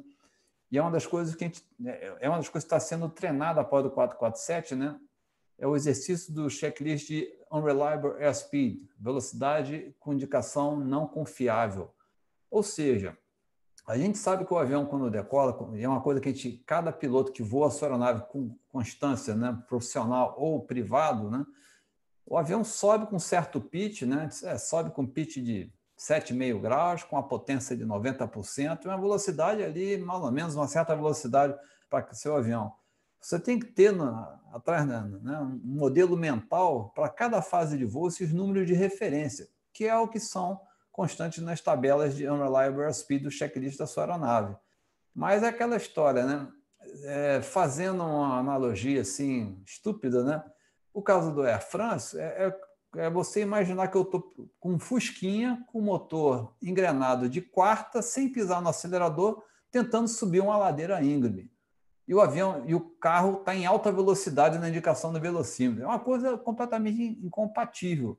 E é uma das coisas que a gente, é, é uma das coisas que está sendo treinada após o 447, né? É o exercício do checklist de unreliable airspeed, velocidade com indicação não confiável. Ou seja, a gente sabe que o avião quando decola, é uma coisa que a gente, cada piloto que voa a sua aeronave com constância, né, profissional ou privado, né, o avião sobe com certo pitch, né, é, sobe com pitch de 7,5 graus, com a potência de 90%, uma velocidade ali, mais ou menos, uma certa velocidade para seu avião. Você tem que ter na, atrás né, né, um modelo mental para cada fase de voo esses números de referência, que é o que são constantes nas tabelas de Unreliable Speed do checklist da sua aeronave. Mas é aquela história, né? É, fazendo uma analogia assim estúpida, né? O caso do Air France é, é é você imaginar que eu estou com um fusquinha com motor engrenado de quarta, sem pisar no acelerador, tentando subir uma ladeira íngreme. E o avião e o carro está em alta velocidade na indicação do velocímetro. É uma coisa completamente incompatível.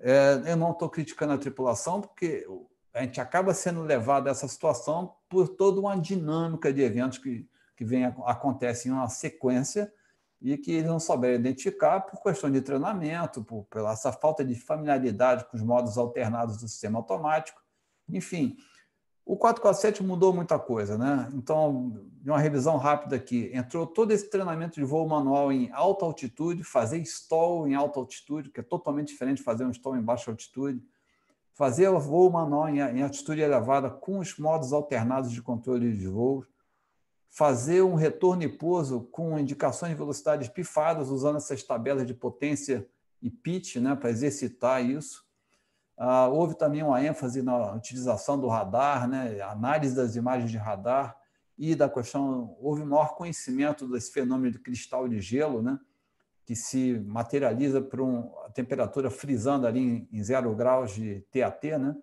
É, eu não estou criticando a tripulação, porque a gente acaba sendo levado a essa situação por toda uma dinâmica de eventos que, que vem, acontece em uma sequência e que eles não souberam identificar por questão de treinamento, por, pela essa falta de familiaridade com os modos alternados do sistema automático. Enfim, o 447 mudou muita coisa, né? Então, de uma revisão rápida aqui, entrou todo esse treinamento de voo manual em alta altitude, fazer stall em alta altitude, que é totalmente diferente de fazer um stall em baixa altitude, fazer o voo manual em, altitude elevada com os modos alternados de controle de voo, fazer um retorno e pouso com indicações de velocidades pifadas, usando essas tabelas de potência e pitch né, para exercitar isso. Ah, houve também uma ênfase na utilização do radar, né, análise das imagens de radar e da questão, houve maior conhecimento desse fenômeno de cristal de gelo, né, que se materializa por uma temperatura frisando ali em, em zero graus de TAT, né,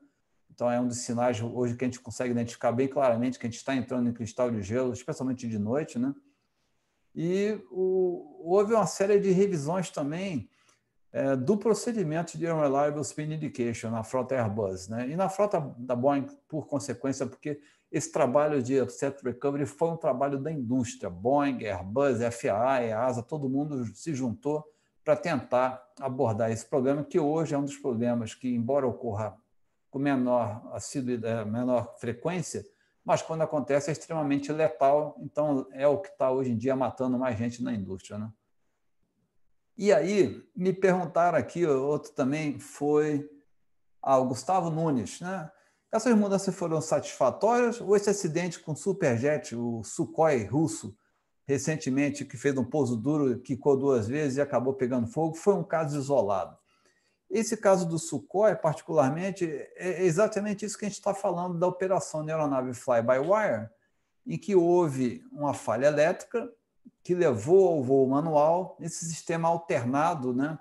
então, é um dos sinais hoje que a gente consegue identificar bem claramente que a gente está entrando em cristal de gelo, especialmente de noite. Né? E o, houve uma série de revisões também é, do procedimento de Unreliable Spin Indication na frota Airbus. Né? E na frota da Boeing, por consequência, porque esse trabalho de Upset Recovery foi um trabalho da indústria. Boeing, Airbus, FAA, EASA, todo mundo se juntou para tentar abordar esse problema, que hoje é um dos problemas que, embora ocorra com menor, assiduidade, menor frequência, mas quando acontece é extremamente letal, então é o que está hoje em dia matando mais gente na indústria. Né? E aí, me perguntaram aqui, outro também foi ah, o Gustavo Nunes, né? Essas mudanças foram satisfatórias ou esse acidente com o Superjet, o Sukhoi russo, recentemente, que fez um pouso duro, quicou duas vezes e acabou pegando fogo, foi um caso isolado? Esse caso do Sukhoi, particularmente, é exatamente isso que a gente está falando da operação de aeronave fly-by-wire, em que houve uma falha elétrica que levou ao voo manual, esse sistema alternado, né?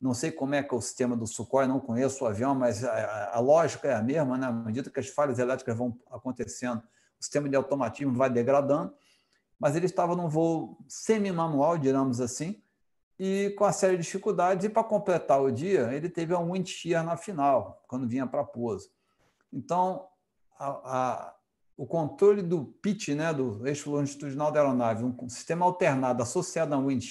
Não sei como é que é o sistema do Sukhoi, não conheço o avião, mas a, a lógica é a mesma, né? À medida que as falhas elétricas vão acontecendo, o sistema de automatismo vai degradando, mas ele estava num voo semi-manual, digamos assim, e com a série de dificuldades, e para completar o dia, ele teve um wind shear na final, quando vinha para pouso. Então, a, a, o controle do pitch, né, do eixo longitudinal da aeronave, um sistema alternado associado a um wind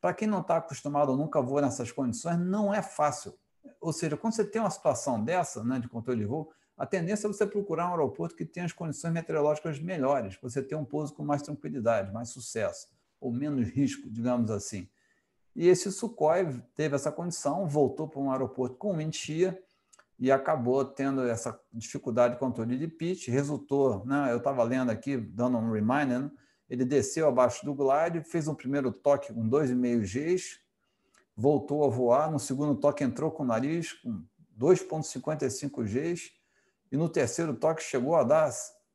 para quem não está acostumado ou nunca voa nessas condições, não é fácil. Ou seja, quando você tem uma situação dessa, né, de controle de voo, a tendência é você procurar um aeroporto que tenha as condições meteorológicas melhores, você ter um pouso com mais tranquilidade, mais sucesso, ou menos risco, digamos assim. E esse Sukhoi teve essa condição, voltou para um aeroporto com mentia e acabou tendo essa dificuldade de controle de pitch. Resultou, né, eu estava lendo aqui, dando um reminder, né, ele desceu abaixo do glide, fez um primeiro toque com 2,5 Gs, voltou a voar, no segundo toque entrou com o nariz com 2,55 Gs, e no terceiro toque chegou a dar,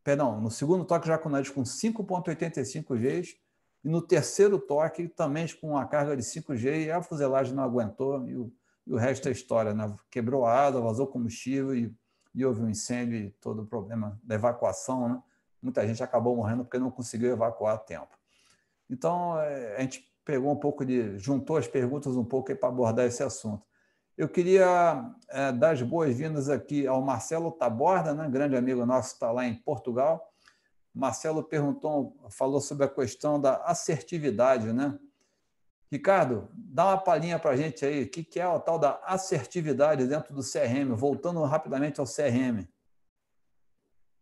perdão, no segundo toque já com o nariz com 5,85 Gs, e no terceiro toque, também com uma carga de 5G, e a fuselagem não aguentou, e o, e o resto é história. Né? Quebrou a asa, vazou combustível, e, e houve um incêndio e todo o problema da evacuação. Né? Muita gente acabou morrendo porque não conseguiu evacuar a tempo. Então, é, a gente pegou um pouco de. juntou as perguntas um pouco para abordar esse assunto. Eu queria é, dar as boas-vindas aqui ao Marcelo Taborda, né? grande amigo nosso, está lá em Portugal Marcelo perguntou, falou sobre a questão da assertividade, né? Ricardo, dá uma palhinha para a gente aí, o que é o tal da assertividade dentro do CRM, voltando rapidamente ao CRM.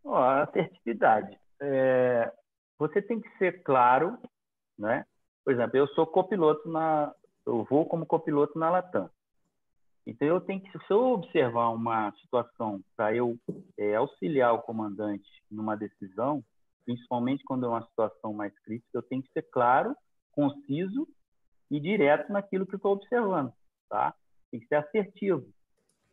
Oh, a assertividade. É, você tem que ser claro, né? Por exemplo, eu sou copiloto na, eu vou como copiloto na Latam. Então eu tenho que, se eu observar uma situação para eu é, auxiliar o comandante numa decisão, principalmente quando é uma situação mais crítica, eu tenho que ser claro, conciso e direto naquilo que estou observando, tá? Tem que ser assertivo.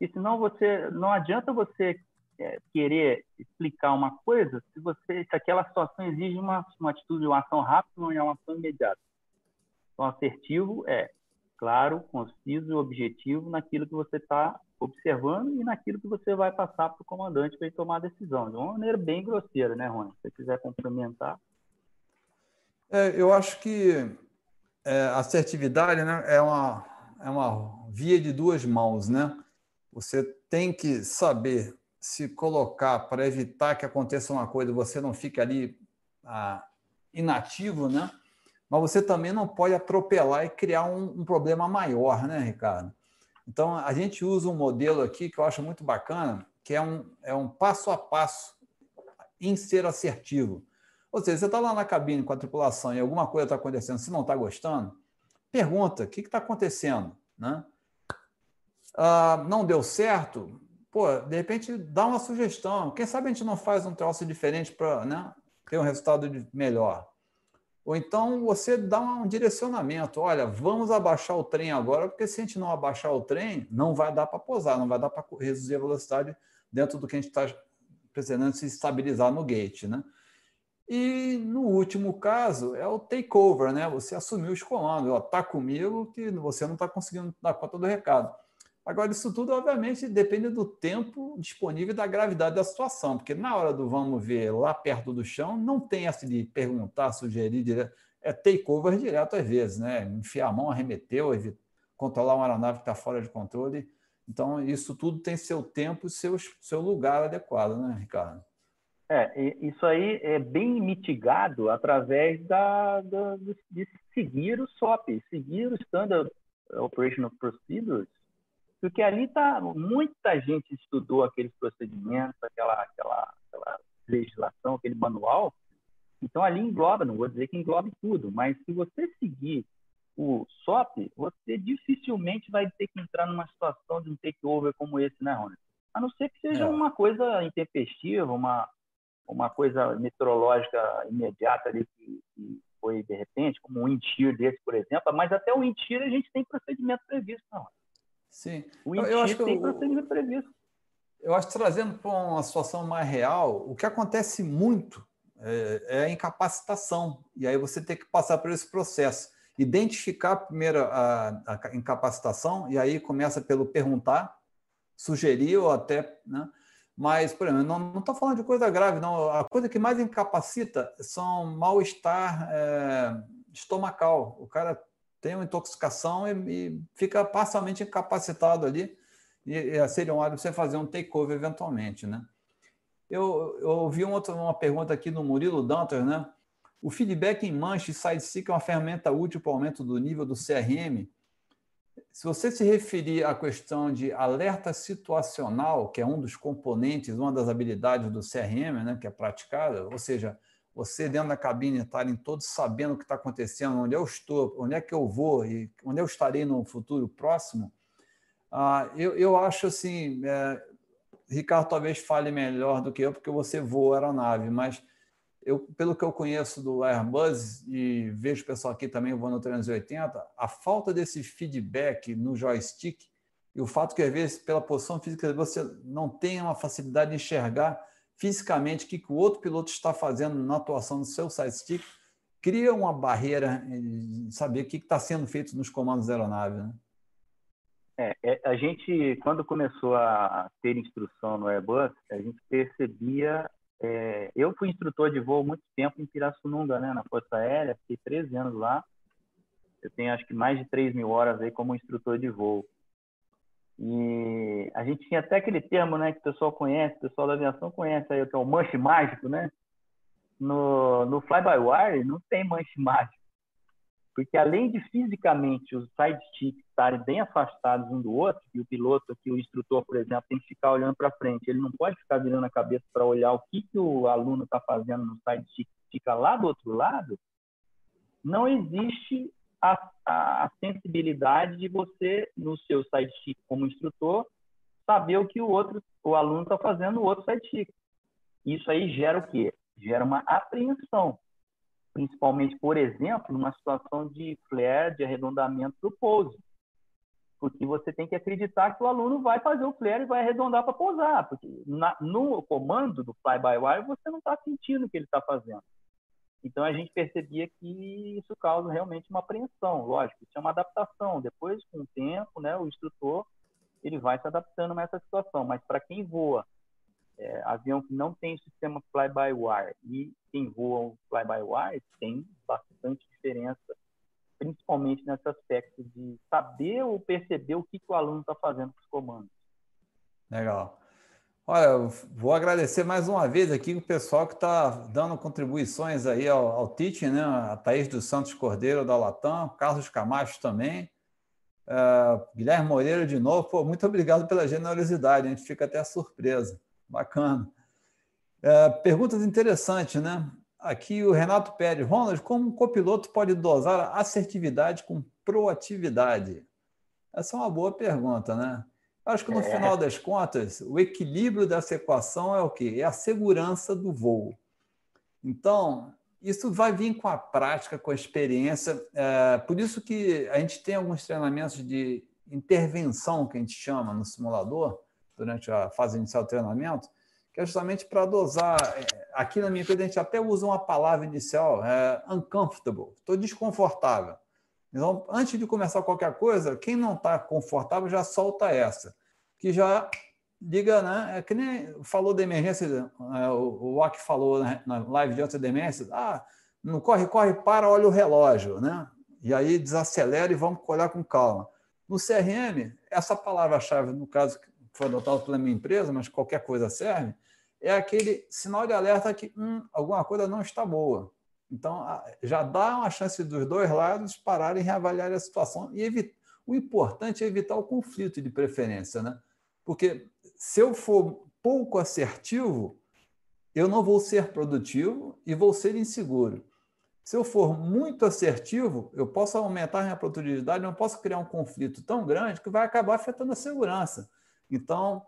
E senão você não adianta você é, querer explicar uma coisa se você se aquela situação exige uma, uma atitude, uma ação rápida, ou uma ação imediata. Então, assertivo é claro, conciso e objetivo naquilo que você está observando e naquilo que você vai passar para o comandante para ele tomar a decisão, de uma maneira bem grosseira, né, Rony? Se você quiser complementar. É, eu acho que é, assertividade né, é, uma, é uma via de duas mãos, né? Você tem que saber se colocar para evitar que aconteça uma coisa, você não fique ali ah, inativo, né? Mas você também não pode atropelar e criar um, um problema maior, né, Ricardo? Então, a gente usa um modelo aqui que eu acho muito bacana, que é um, é um passo a passo em ser assertivo. Ou seja, você está lá na cabine com a tripulação e alguma coisa está acontecendo, se não está gostando, pergunta, o que está acontecendo? Né? Ah, não deu certo? Pô, de repente dá uma sugestão. Quem sabe a gente não faz um troço diferente para né, ter um resultado melhor? Ou então você dá um direcionamento, olha, vamos abaixar o trem agora, porque se a gente não abaixar o trem, não vai dar para posar, não vai dar para reduzir a velocidade dentro do que a gente está pretendendo se estabilizar no gate, né? E no último caso é o takeover, né? Você assumiu os comandos, está comigo que você não está conseguindo dar conta do recado. Agora, isso tudo, obviamente, depende do tempo disponível e da gravidade da situação, porque na hora do vamos ver lá perto do chão, não tem essa de perguntar, sugerir direto, é takeover direto às vezes, né? Enfiar a mão, arremeteu, controlar uma aeronave que está fora de controle. Então, isso tudo tem seu tempo e seu, seu lugar adequado, né, Ricardo? É, isso aí é bem mitigado através da, da, de seguir o SOP, seguir o Standard Operational Procedures, porque ali tá muita gente estudou aqueles procedimentos, aquela, aquela, aquela legislação, aquele manual. Então ali engloba, não vou dizer que englobe tudo, mas se você seguir o SOP, você dificilmente vai ter que entrar numa situação de um takeover como esse, né, Rony? A não ser que seja é. uma coisa intempestiva, uma, uma coisa meteorológica imediata ali que, que foi de repente, como um intir desse, por exemplo, mas até o intir a gente tem procedimento previsto, não. Sim. O intir eu acho que tem eu, procedimento previsto. Eu acho que trazendo para uma situação mais real, o que acontece muito é, é a incapacitação. E aí você tem que passar por esse processo identificar primeiro a, a, incapacitação, e aí começa pelo perguntar, sugerir ou até. Né? Mas, por exemplo, não estou falando de coisa grave, não. A coisa que mais incapacita são mal-estar é, estomacal. O cara tem uma intoxicação e, e fica parcialmente incapacitado ali. E, e seria um hábito você fazer um takeover eventualmente, né? Eu, eu ouvi uma, outra, uma pergunta aqui no Murilo Dantas, né? O feedback em manche e sideseek é uma ferramenta útil para o aumento do nível do CRM. Se você se referir à questão de alerta situacional, que é um dos componentes, uma das habilidades do CRM, né, que é praticada, ou seja, você dentro da cabine estarem todos sabendo o que está acontecendo, onde eu estou, onde é que eu vou e onde eu estarei no futuro próximo, ah, eu, eu acho assim, é, Ricardo talvez fale melhor do que eu, porque você voa aeronave, mas eu, pelo que eu conheço do Airbus e vejo o pessoal aqui também voando no 380, a falta desse feedback no joystick e o fato que, às vezes, pela posição física, você não tem uma facilidade de enxergar fisicamente o que, que o outro piloto está fazendo na atuação do seu side stick, cria uma barreira de saber o que está sendo feito nos comandos da aeronave. Né? É, é, a gente, quando começou a ter instrução no Airbus, a gente percebia é, eu fui instrutor de voo muito tempo em Pirassununga, né, na Força Aérea, fiquei 13 anos lá. Eu tenho acho que mais de 3 mil horas aí como instrutor de voo. E a gente tinha até aquele termo, né, que o pessoal conhece, o pessoal da aviação conhece aí, que é o manche mágico, né? No, no fly-by-wire não tem manche mágico porque além de fisicamente os side sticks estarem bem afastados um do outro, e o piloto aqui, o instrutor, por exemplo, tem que ficar olhando para frente, ele não pode ficar virando a cabeça para olhar o que, que o aluno está fazendo no side stick, fica lá do outro lado, não existe a, a, sensibilidade de você, no seu side stick como instrutor, saber o que o outro, o aluno está fazendo no outro side stick. Isso aí gera o quê? Gera uma apreensão principalmente, por exemplo, numa situação de flare, de arredondamento do pouso. Porque você tem que acreditar que o aluno vai fazer o flare e vai arredondar para pousar. Porque na, no comando do fly-by-wire você não está sentindo o que ele está fazendo. Então a gente percebia que isso causa realmente uma apreensão. Lógico, isso é uma adaptação. Depois, com o tempo, né, o instrutor ele vai se adaptando a essa situação. Mas para quem voa é, avião que não tem sistema fly-by-wire e quem voa fly-by-wire tem bastante diferença, principalmente nesse aspecto de saber ou perceber o que, que o aluno está fazendo com os comandos. Legal. Olha, vou agradecer mais uma vez aqui o pessoal que está dando contribuições aí ao, ao teaching, né? A Thaís dos Santos Cordeiro da Latam, Carlos Camacho também, uh, Guilherme Moreira de novo. Pô, muito obrigado pela generosidade, a gente fica até surpresa. Bacana. É, perguntas interessantes, né? Aqui o Renato Pérez. Ronald, como um copiloto pode dosar assertividade com proatividade? Essa é uma boa pergunta, né? Acho que no é. final das contas, o equilíbrio dessa equação é o quê? É a segurança do voo. Então, isso vai vir com a prática, com a experiência. É, por isso que a gente tem alguns treinamentos de intervenção, que a gente chama no simulador, durante a fase inicial do treinamento, que é justamente para dosar. É, aqui na minha empresa, a gente até usa uma palavra inicial, é uncomfortable, estou desconfortável. Então, antes de começar qualquer coisa, quem não está confortável já solta essa, que já liga, né? É que nem falou da emergência, é, o Wack falou na live de antes da emergência, ah, não corre, corre, para, olha o relógio, né? E aí desacelera e vamos olhar com calma. No CRM, essa palavra-chave, no caso foi adotado pela minha empresa, mas qualquer coisa serve, é aquele sinal de alerta que hum, alguma coisa não está boa. Então, já dá uma chance dos dois lados pararem e reavaliar a situação. E o importante é evitar o conflito de preferência, né? Porque se eu for pouco assertivo, eu não vou ser produtivo e vou ser inseguro. Se eu for muito assertivo, eu posso aumentar minha produtividade, não posso criar um conflito tão grande que vai acabar afetando a segurança. Então,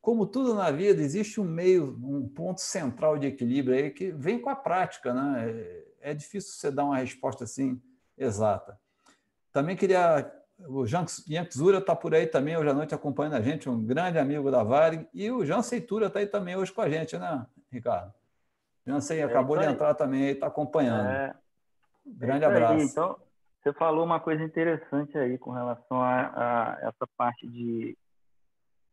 como tudo na vida, existe um meio, um ponto central de equilíbrio aí que vem com a prática, né? É, é difícil você dar uma resposta assim exata. Também queria. O Jean Zura está por aí também hoje à noite acompanhando a gente, um grande amigo da Varig, e o Jean Seitura está aí também hoje com a gente, né, Ricardo? Jansei acabou é de entrar também e está acompanhando. É, Grande é abraço. Aí. Então, você falou uma coisa interessante aí com relação a, a, essa parte de,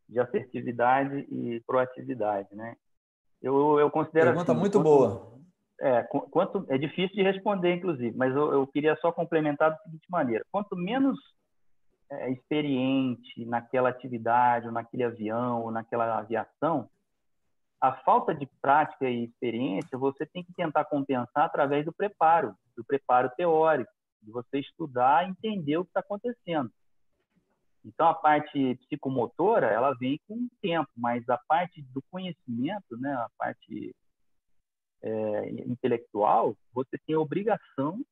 de assertividade e proatividade, né? Eu, eu considero Pergunta assim, muito quanto, boa. É, quanto, é difícil de responder, inclusive, mas eu, eu queria só complementar da seguinte maneira: quanto menos é, experiente naquela atividade, ou naquele avião, ou naquela aviação, a falta de prática e experiência você tem que tentar compensar através do preparo, do preparo teórico, de você estudar e entender o que está acontecendo. Então, a parte psicomotora, ela vem com o tempo, mas a parte do conhecimento, né, a parte é, intelectual, você tem a obrigação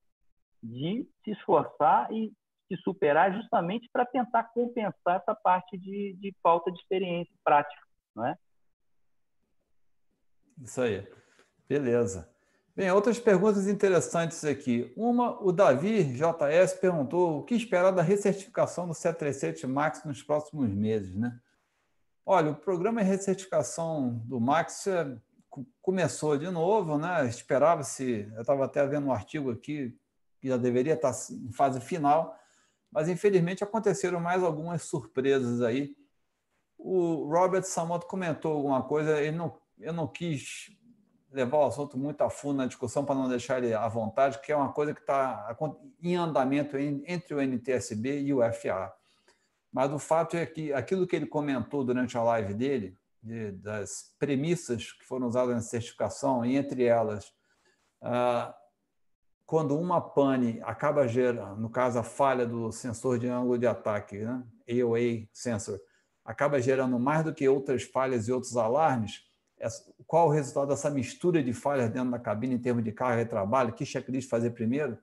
de se esforçar e se superar justamente para tentar compensar essa parte de, de falta de experiência prática, não é? Isso aí. Beleza. Bem, outras perguntas interessantes aqui. Uma, o Davi JS perguntou o que esperar da recertificação do 737 MAX nos próximos meses, né? Olha, o programa de recertificação do MAX é, começou de novo, né? Esperava-se, eu estava até vendo um artigo aqui que já deveria estar em fase final, mas infelizmente aconteceram mais algumas surpresas aí. O Robert Samoto comentou alguma coisa, ele não eu não quis levar o assunto muito a fundo na discussão para não deixar ele à vontade, que é uma coisa que está em andamento entre o NTSB e o FA. Mas o fato é que aquilo que ele comentou durante a live dele, de, das premissas que foram usadas na certificação, e entre elas, ah, quando uma pane acaba gerando, no caso a falha do sensor de ângulo de ataque, né? AOA sensor, acaba gerando mais do que outras falhas e outros alarmes, qual o resultado dessa mistura de falhas dentro da cabine em termos de carga e trabalho, que checklist fazer primeiro,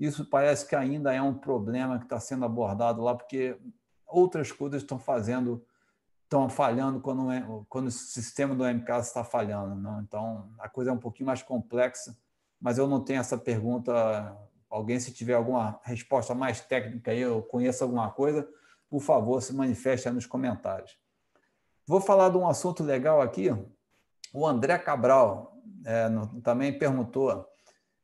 isso parece que ainda é um problema que está sendo abordado lá, porque outras coisas estão fazendo, estão falhando quando, quando o sistema do MCAS está falhando. Não? Então, a coisa é um pouquinho mais complexa, mas eu não tenho essa pergunta. Alguém, se tiver alguma resposta mais técnica aí, eu conheço alguma coisa, por favor, se manifeste nos comentários. Vou falar de um assunto legal aqui, o André Cabral é, no, também perguntou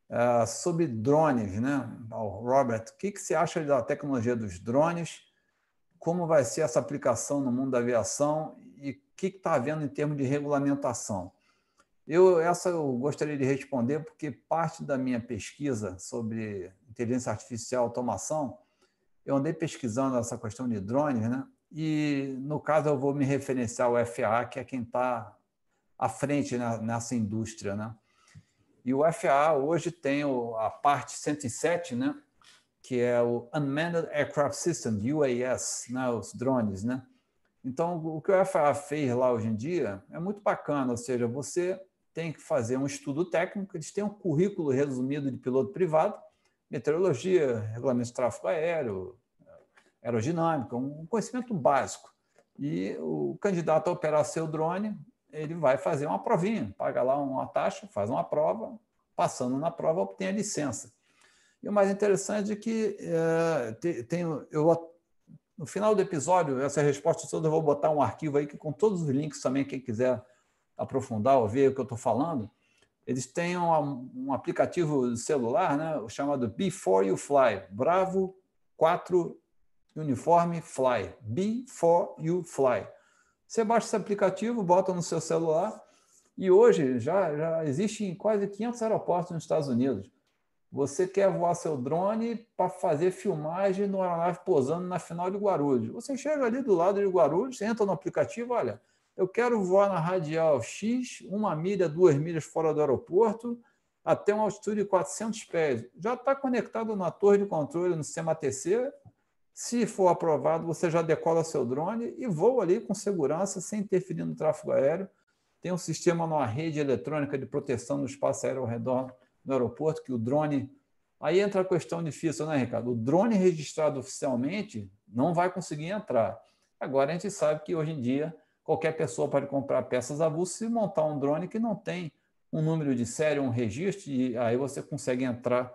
é, sobre drones, né? Robert, o que, que você acha da tecnologia dos drones? Como vai ser essa aplicação no mundo da aviação e o que está havendo em termos de regulamentação? Eu, essa eu gostaria de responder porque parte da minha pesquisa sobre inteligência artificial e automação, eu andei pesquisando essa questão de drones, né? E, no caso, eu vou me referenciar ao FAA, que é quem está à frente nessa indústria. Né? E o FAA hoje tem a parte 107, né? que é o Unmanned Aircraft System, UAS, né? os drones. Né? Então, o que o FAA fez lá hoje em dia é muito bacana, ou seja, você tem que fazer um estudo técnico, eles têm um currículo resumido de piloto privado, meteorologia, regulamento de tráfego aéreo, aerodinâmica, um conhecimento básico. E o candidato a operar seu drone ele vai fazer uma provinha, paga lá uma taxa, faz uma prova, passando na prova, obtém a licença. E o mais interessante é que é, tem, eu, no final do episódio, essa resposta toda, eu vou botar um arquivo aí que, com todos os links também, quem quiser aprofundar ou ver o que eu estou falando, eles têm um, um aplicativo celular né, chamado Before You Fly, Bravo 4 Uniforme Fly, Before You Fly. Você baixa esse aplicativo, bota no seu celular e hoje já, já existe em quase 500 aeroportos nos Estados Unidos. Você quer voar seu drone para fazer filmagem no aeronave posando na final de Guarulhos. Você chega ali do lado de Guarulhos, entra no aplicativo, olha, eu quero voar na radial X, uma milha, duas milhas fora do aeroporto, até uma altitude de 400 pés. Já está conectado na torre de controle no sistema ATC. Se for aprovado, você já decola seu drone e voa ali com segurança, sem interferir no tráfego aéreo. Tem um sistema numa rede eletrônica de proteção do espaço aéreo ao redor do aeroporto, que o drone. Aí entra a questão difícil, né, Ricardo? O drone registrado oficialmente não vai conseguir entrar. Agora a gente sabe que hoje em dia qualquer pessoa pode comprar peças avulsas e montar um drone que não tem um número de série, um registro, e aí você consegue entrar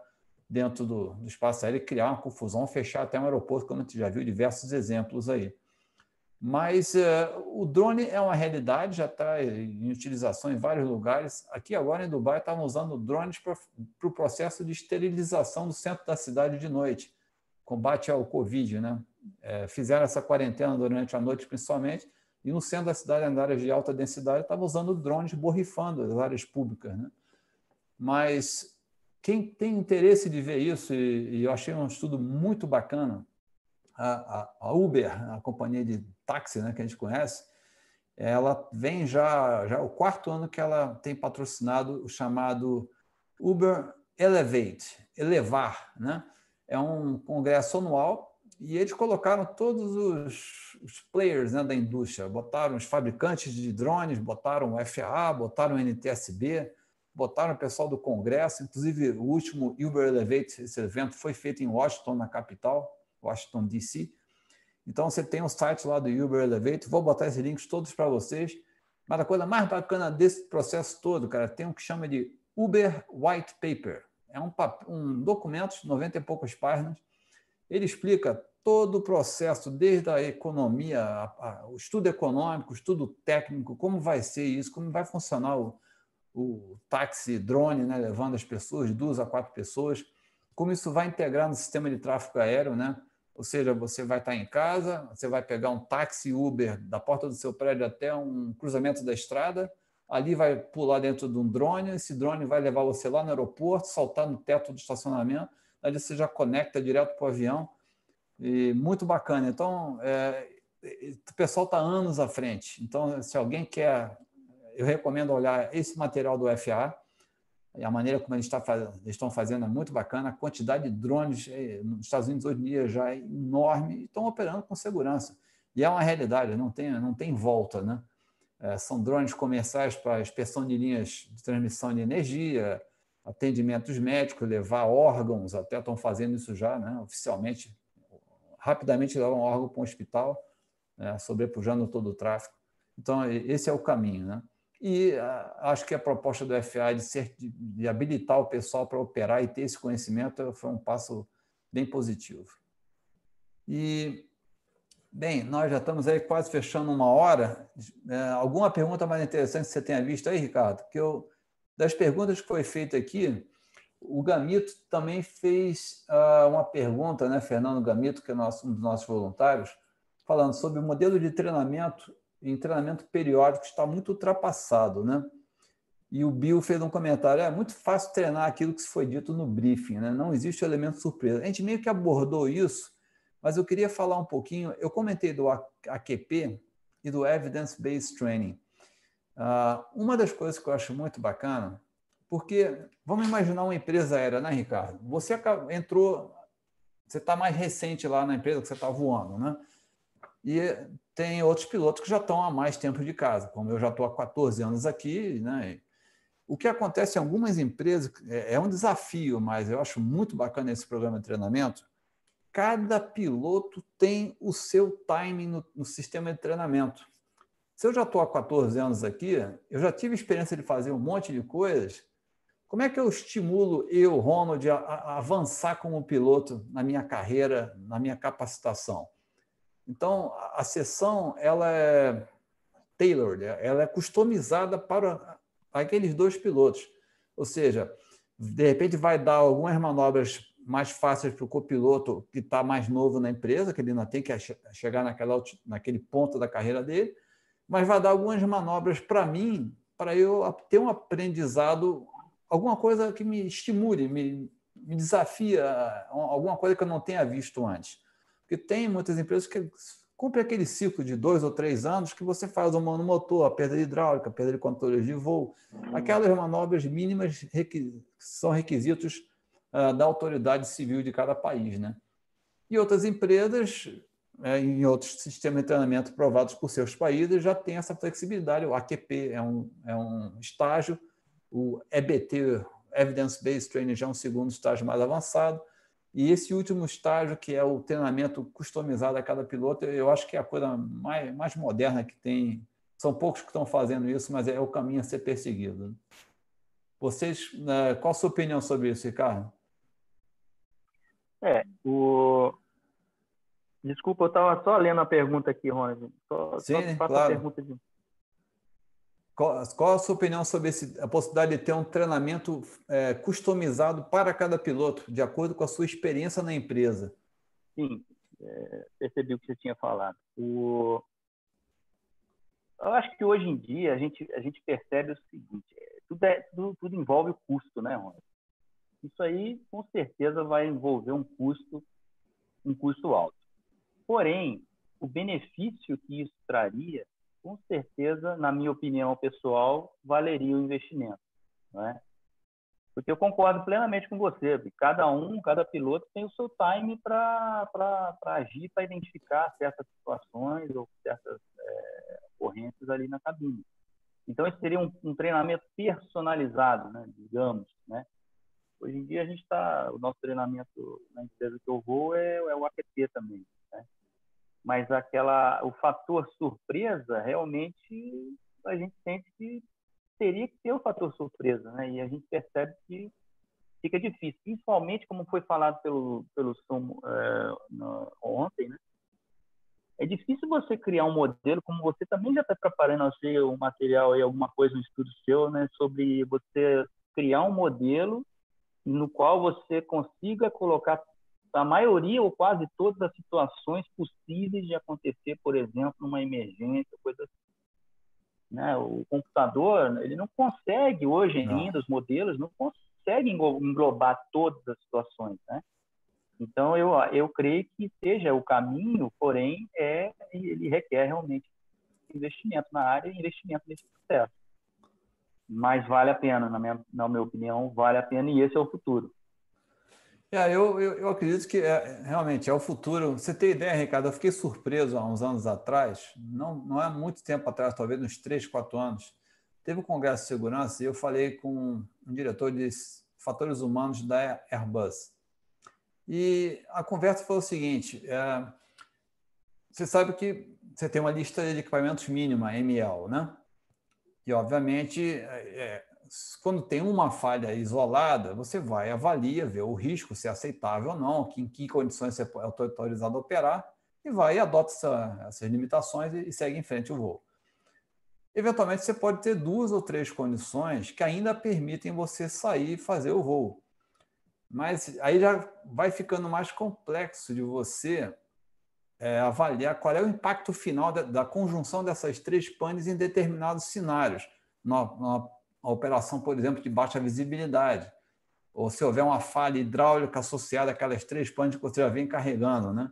dentro do, do espaço aéreo criar uma confusão, fechar até um aeroporto, como a gente já viu diversos exemplos aí. Mas uh, o drone é uma realidade, já está em utilização em vários lugares. Aqui agora em Dubai estavam usando drones para o pro processo de esterilização do centro da cidade de noite, combate ao Covid. Né? É, fizeram essa quarentena durante a noite principalmente, e no centro da cidade, em áreas de alta densidade, estava usando drones borrifando as áreas públicas. Né? Mas quem tem interesse de ver isso, e, e eu achei um estudo muito bacana, a, a, a, Uber, a companhia de táxi né, que a gente conhece, ela vem já, já o quarto ano que ela tem patrocinado o chamado Uber Elevate, elevar, né? É um congresso anual e eles colocaram todos os, os players né, da indústria, botaram os fabricantes de drones, botaram o FAA, botaram o NTSB, botaram o pessoal do Congresso, inclusive o último Uber Elevate, esse evento foi feito em Washington, na capital, Washington, D.C. Então você tem o um site lá do Uber Elevate, vou botar esses links todos para vocês. Mas a coisa mais bacana desse processo todo, cara, tem um que chama de Uber White Paper. É um, um documento, 90 e poucas páginas. Ele explica todo o processo, desde a economia, a, a, o estudo econômico, o estudo técnico, como vai ser isso, como vai funcionar o, o táxi drone, né, levando as pessoas, de duas a quatro pessoas, como isso vai integrar no sistema de tráfego aéreo, né? Ou seja, você vai estar em casa, você vai pegar um táxi Uber da porta do seu prédio até um cruzamento da estrada, ali vai pular dentro de um drone, esse drone vai levar você lá no aeroporto, saltar no teto do estacionamento, aí você já conecta direto para o avião, e muito bacana. Então, é, o pessoal está anos à frente. Então, se alguém quer, eu recomendo olhar esse material do FA. E a maneira como eles, estão fazendo é muito bacana. A quantidade de drones é, nos Estados Unidos hoje em dia já é enorme e estão operando com segurança. E é uma realidade, não tem, não tem volta. Né? É, são drones comerciais para inspeção de linhas de transmissão de energia, atendimentos médicos, levar órgãos, até estão fazendo isso já, né? oficialmente rapidamente levar um órgão para um hospital, né, sobrepujando todo o tráfego. Então, esse é o caminho. Né? E uh, acho que a proposta do FA de, ser, de, habilitar o pessoal para operar e ter esse conhecimento foi um passo bem positivo. E, bem, nós já estamos aí quase fechando uma hora. É, alguma pergunta mais interessante que você tenha visto aí, Ricardo? Que eu, das perguntas que foi feita aqui, o Gamito também fez uh, uma pergunta, né, Fernando Gamito, que é nosso, um dos nossos voluntários, falando sobre o modelo de treinamento em treinamento periódico está muito ultrapassado, né? E o Bill fez um comentário: é muito fácil treinar aquilo que foi dito no briefing, né? Não existe elemento surpresa. A gente meio que abordou isso, mas eu queria falar um pouquinho. Eu comentei do AQP e do Evidence Based Training. Uh, uma das coisas que eu acho muito bacana porque vamos imaginar uma empresa aérea, né, Ricardo? Você entrou, você está mais recente lá na empresa que você está voando, né? E tem outros pilotos que já estão há mais tempo de casa, como eu já estou há 14 anos aqui, né? O que acontece em algumas empresas é, é um desafio, mas eu acho muito bacana esse programa de treinamento. Cada piloto tem o seu timing no, no sistema de treinamento. Se eu já estou há 14 anos aqui, eu já tive experiência de fazer um monte de coisas como é que eu estimulo eu, Ronald, a, a avançar como piloto na minha carreira, na minha capacitação? Então, a, sessão ela é tailored, ela é customizada para aqueles dois pilotos. Ou seja, de repente vai dar algumas manobras mais fáceis para o copiloto que está mais novo na empresa, que ele ainda tem que chegar naquela, naquele ponto da carreira dele, mas vai dar algumas manobras para mim, para eu ter um aprendizado alguma coisa que me estimule, me, me desafia alguma coisa que eu não tenha visto antes. Porque tem muitas empresas que cumprem aquele ciclo de dois ou três anos que você faz o motor, a perda hidráulica, a perda de controle de voo, aquelas manobras mínimas que são requisitos uh, da autoridade civil de cada país. Né? E outras empresas, é, em outros sistemas de treinamento provados por seus países, já têm essa flexibilidade. O AQP é um, é um estágio, o EBT, Evidence Based Training, já é um segundo estágio mais avançado. E esse último estágio, que é o treinamento customizado a cada piloto, eu acho que é a coisa mais, mais moderna que tem. São poucos que estão fazendo isso, mas é o caminho a ser perseguido. Vocês, né, qual a sua opinião sobre isso, Ricardo? É, o, Desculpa, eu estava só lendo a pergunta aqui, Ronald. Só, Sim, só claro. a pergunta de... Qual, qual, a sua opinião sobre esse, a possibilidade de ter um treinamento é, customizado para cada piloto, de acordo com a sua experiência na empresa? Sim, é, percebi o que você tinha falado. O... Eu acho que hoje em dia a gente, a gente percebe o seguinte: é, tudo, é, tudo, tudo envolve custo, né, Ronald? Isso aí, com certeza, vai envolver um custo, um custo alto. Porém, o benefício que isso traria, com certeza, na minha opinião pessoal, valeria o investimento. Né? Porque eu concordo plenamente com você, cada um, cada piloto tem o seu time para agir, para identificar certas situações ou certas é, ocorrências ali na cabine. Então, esse seria um, um treinamento personalizado, né, digamos. Né? Hoje em dia, a gente está, o nosso treinamento na empresa que eu vou é, é o APT também mas aquela o fator surpresa realmente a gente sente que teria que ter o fator surpresa, né? E a gente percebe que fica difícil, principalmente como foi falado pelo pelo Som é, no, ontem, né? É difícil você criar um modelo, como você também já está preparando assim, um material aí, alguma coisa, um estudo seu, né, sobre você criar um modelo no qual você consiga colocar a maioria ou quase todas as situações possíveis de acontecer, por exemplo, numa emergência, coisa assim. Né? O computador, ele não consegue hoje ainda, os modelos não conseguem englobar todas as situações, né? Então, eu, eu creio que seja o caminho, porém, é, ele requer realmente investimento na área e investimento nesse processo. Mas vale a pena, na minha, na minha opinião, vale a pena e esse é o futuro. É, eu, eu, eu, acredito que é, realmente é o futuro. Você tem ideia, Ricardo? Eu fiquei surpreso há uns anos atrás, não, não é muito tempo atrás, talvez uns três, quatro anos. Teve um congresso de segurança e eu falei com um diretor de fatores humanos da Airbus. E a conversa foi o seguinte: é, você sabe que você tem uma lista de equipamentos mínima, ML, né? E, obviamente, é, quando tem uma falha isolada, você vai avalia, vê o risco, se é aceitável ou não, que, em que condições você é autorizado a operar, e vai e adota essa, essas limitações e, e segue em frente o voo. Eventualmente, você pode ter duas ou três condições que ainda permitem você sair e fazer o voo. Mas aí já vai ficando mais complexo de você é, avaliar qual é o impacto final da, da, conjunção dessas três panes em determinados cenários. A operação, por exemplo, de baixa visibilidade, ou se houver uma falha hidráulica associada àquelas três panes que você já vem carregando, né?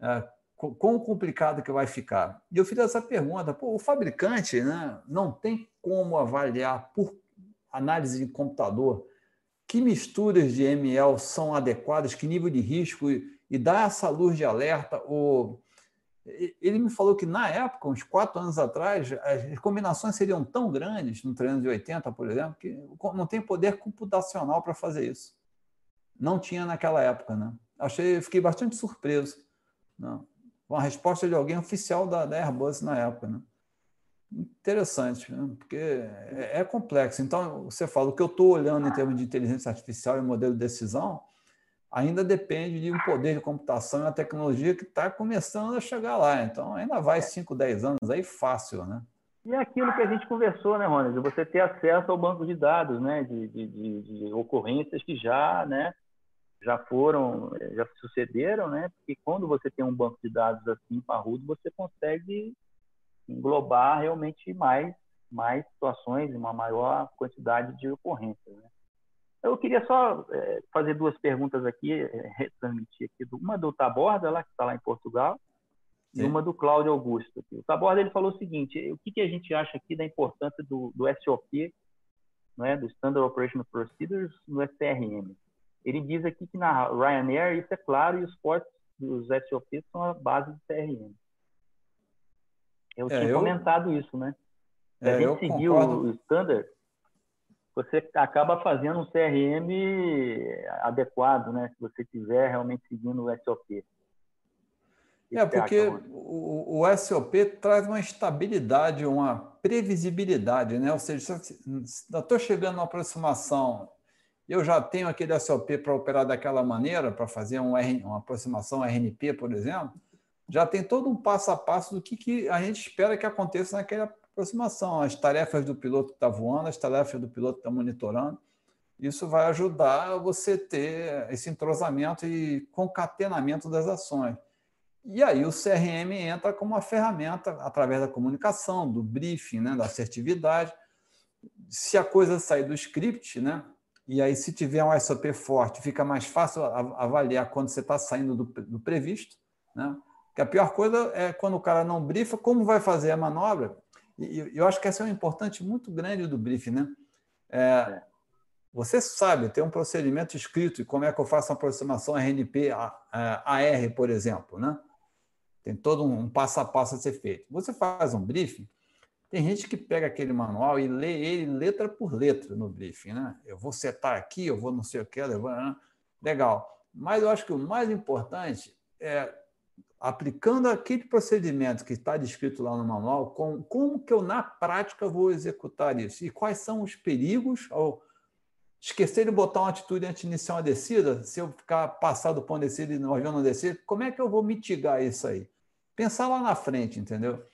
É, quão complicado que vai ficar? E eu fiz essa pergunta, pô, o fabricante né, não tem como avaliar por análise de computador que misturas de ML são adequadas, que nível de risco, e, e dar essa luz de alerta, ou ele me falou que na época, uns quatro anos atrás, as combinações seriam tão grandes no 380, por exemplo, que não tem poder computacional para fazer isso. Não tinha naquela época, né? Achei, fiquei bastante surpreso. Né? Com a resposta de alguém oficial da, da Airbus na época, né? Interessante, né? porque é, é complexo. Então, você fala, o que eu estou olhando em termos de inteligência artificial e modelo de decisão, ainda depende de um poder de computação e uma tecnologia que está começando a chegar lá. Então, ainda vai 5, 10 anos aí fácil, né? E é aquilo que a gente conversou, né, Rony? De você ter acesso ao banco de dados, né? De, de, de, de ocorrências que já, né? Já foram, já sucederam, né? Porque quando você tem um banco de dados assim parrudo, você consegue englobar realmente mais, mais situações, uma maior quantidade de ocorrências, né? Eu queria só é, fazer duas perguntas aqui, é, retransmitir aqui. Uma do Taborda, lá, que está lá em Portugal, Sim. e uma do Cláudio Augusto. O Taborda ele falou o seguinte, o que, que a gente acha aqui da importância do, do SOP, né, do Standard Operational Procedures, no SRM? Ele diz aqui que na Ryanair isso é claro e os portos dos SOP são a base do CRM. Eu é, tinha eu... comentado isso, né? Se é, a gente seguir o Standard, você acaba fazendo um CRM adequado, né? Se você estiver realmente seguindo o SOP. É, porque o, o, SOP traz uma estabilidade, uma previsibilidade, né? Ou seja, se eu estou chegando numa aproximação, eu já tenho aquele SOP para operar daquela maneira, para fazer um R, uma aproximação RNP, por exemplo, já tem todo um passo a passo do que, que a gente espera que aconteça naquela aproximação, as tarefas do piloto que está voando, as tarefas do piloto que está monitorando. Isso vai ajudar você ter esse entrosamento e concatenamento das ações. E aí o CRM entra como uma ferramenta através da comunicação, do briefing, né, da assertividade. Se a coisa sair do script, né, e aí se tiver um SOP forte, fica mais fácil avaliar quando você está saindo do, do previsto. Né? Que a pior coisa é quando o cara não brifa como vai fazer a manobra e eu acho que essa é um importante muito grande do briefing, né? É, é, você sabe, tem um procedimento escrito e como é que eu faço uma aproximação RNP AR, por exemplo, né? Tem todo um passo a passo a ser feito. Você faz um briefing, tem gente que pega aquele manual e lê ele letra por letra no briefing, né? Eu vou setar aqui, eu vou não sei o que, né? legal. Mas eu acho que o mais importante é aplicando aquele procedimento que está descrito lá no manual, com, como que eu, na prática, vou executar isso? E quais são os perigos ao esquecer de botar uma atitude antes de iniciar uma descida? Se eu ficar passado de descida e no avião não descer, como é que eu vou mitigar isso aí? Pensar lá na frente, entendeu?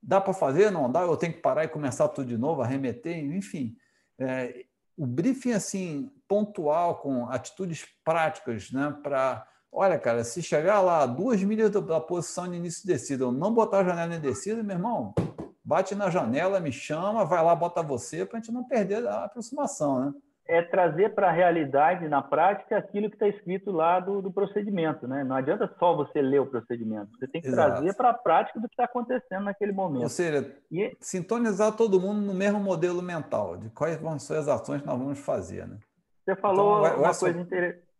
Dá para fazer? Não dá? Eu tenho que parar e começar tudo de novo, arremeter? Enfim, é, o briefing assim pontual, com atitudes práticas né, para Olha, cara, se chegar lá duas milhas da posição de início de descida, eu não botar a janela em descida, meu irmão, bate na janela, me chama, vai lá, bota você, para a gente não perder a aproximação, né? É trazer para a realidade, na prática, aquilo que está escrito lá do, do, procedimento, né? Não adianta só você ler o procedimento, você tem que Exato. trazer para a prática do que está acontecendo naquele momento. Ou seja, e... sintonizar todo mundo no mesmo modelo mental, de quais vão ser as ações que nós vamos fazer, né? Você falou então, uma coisa interessante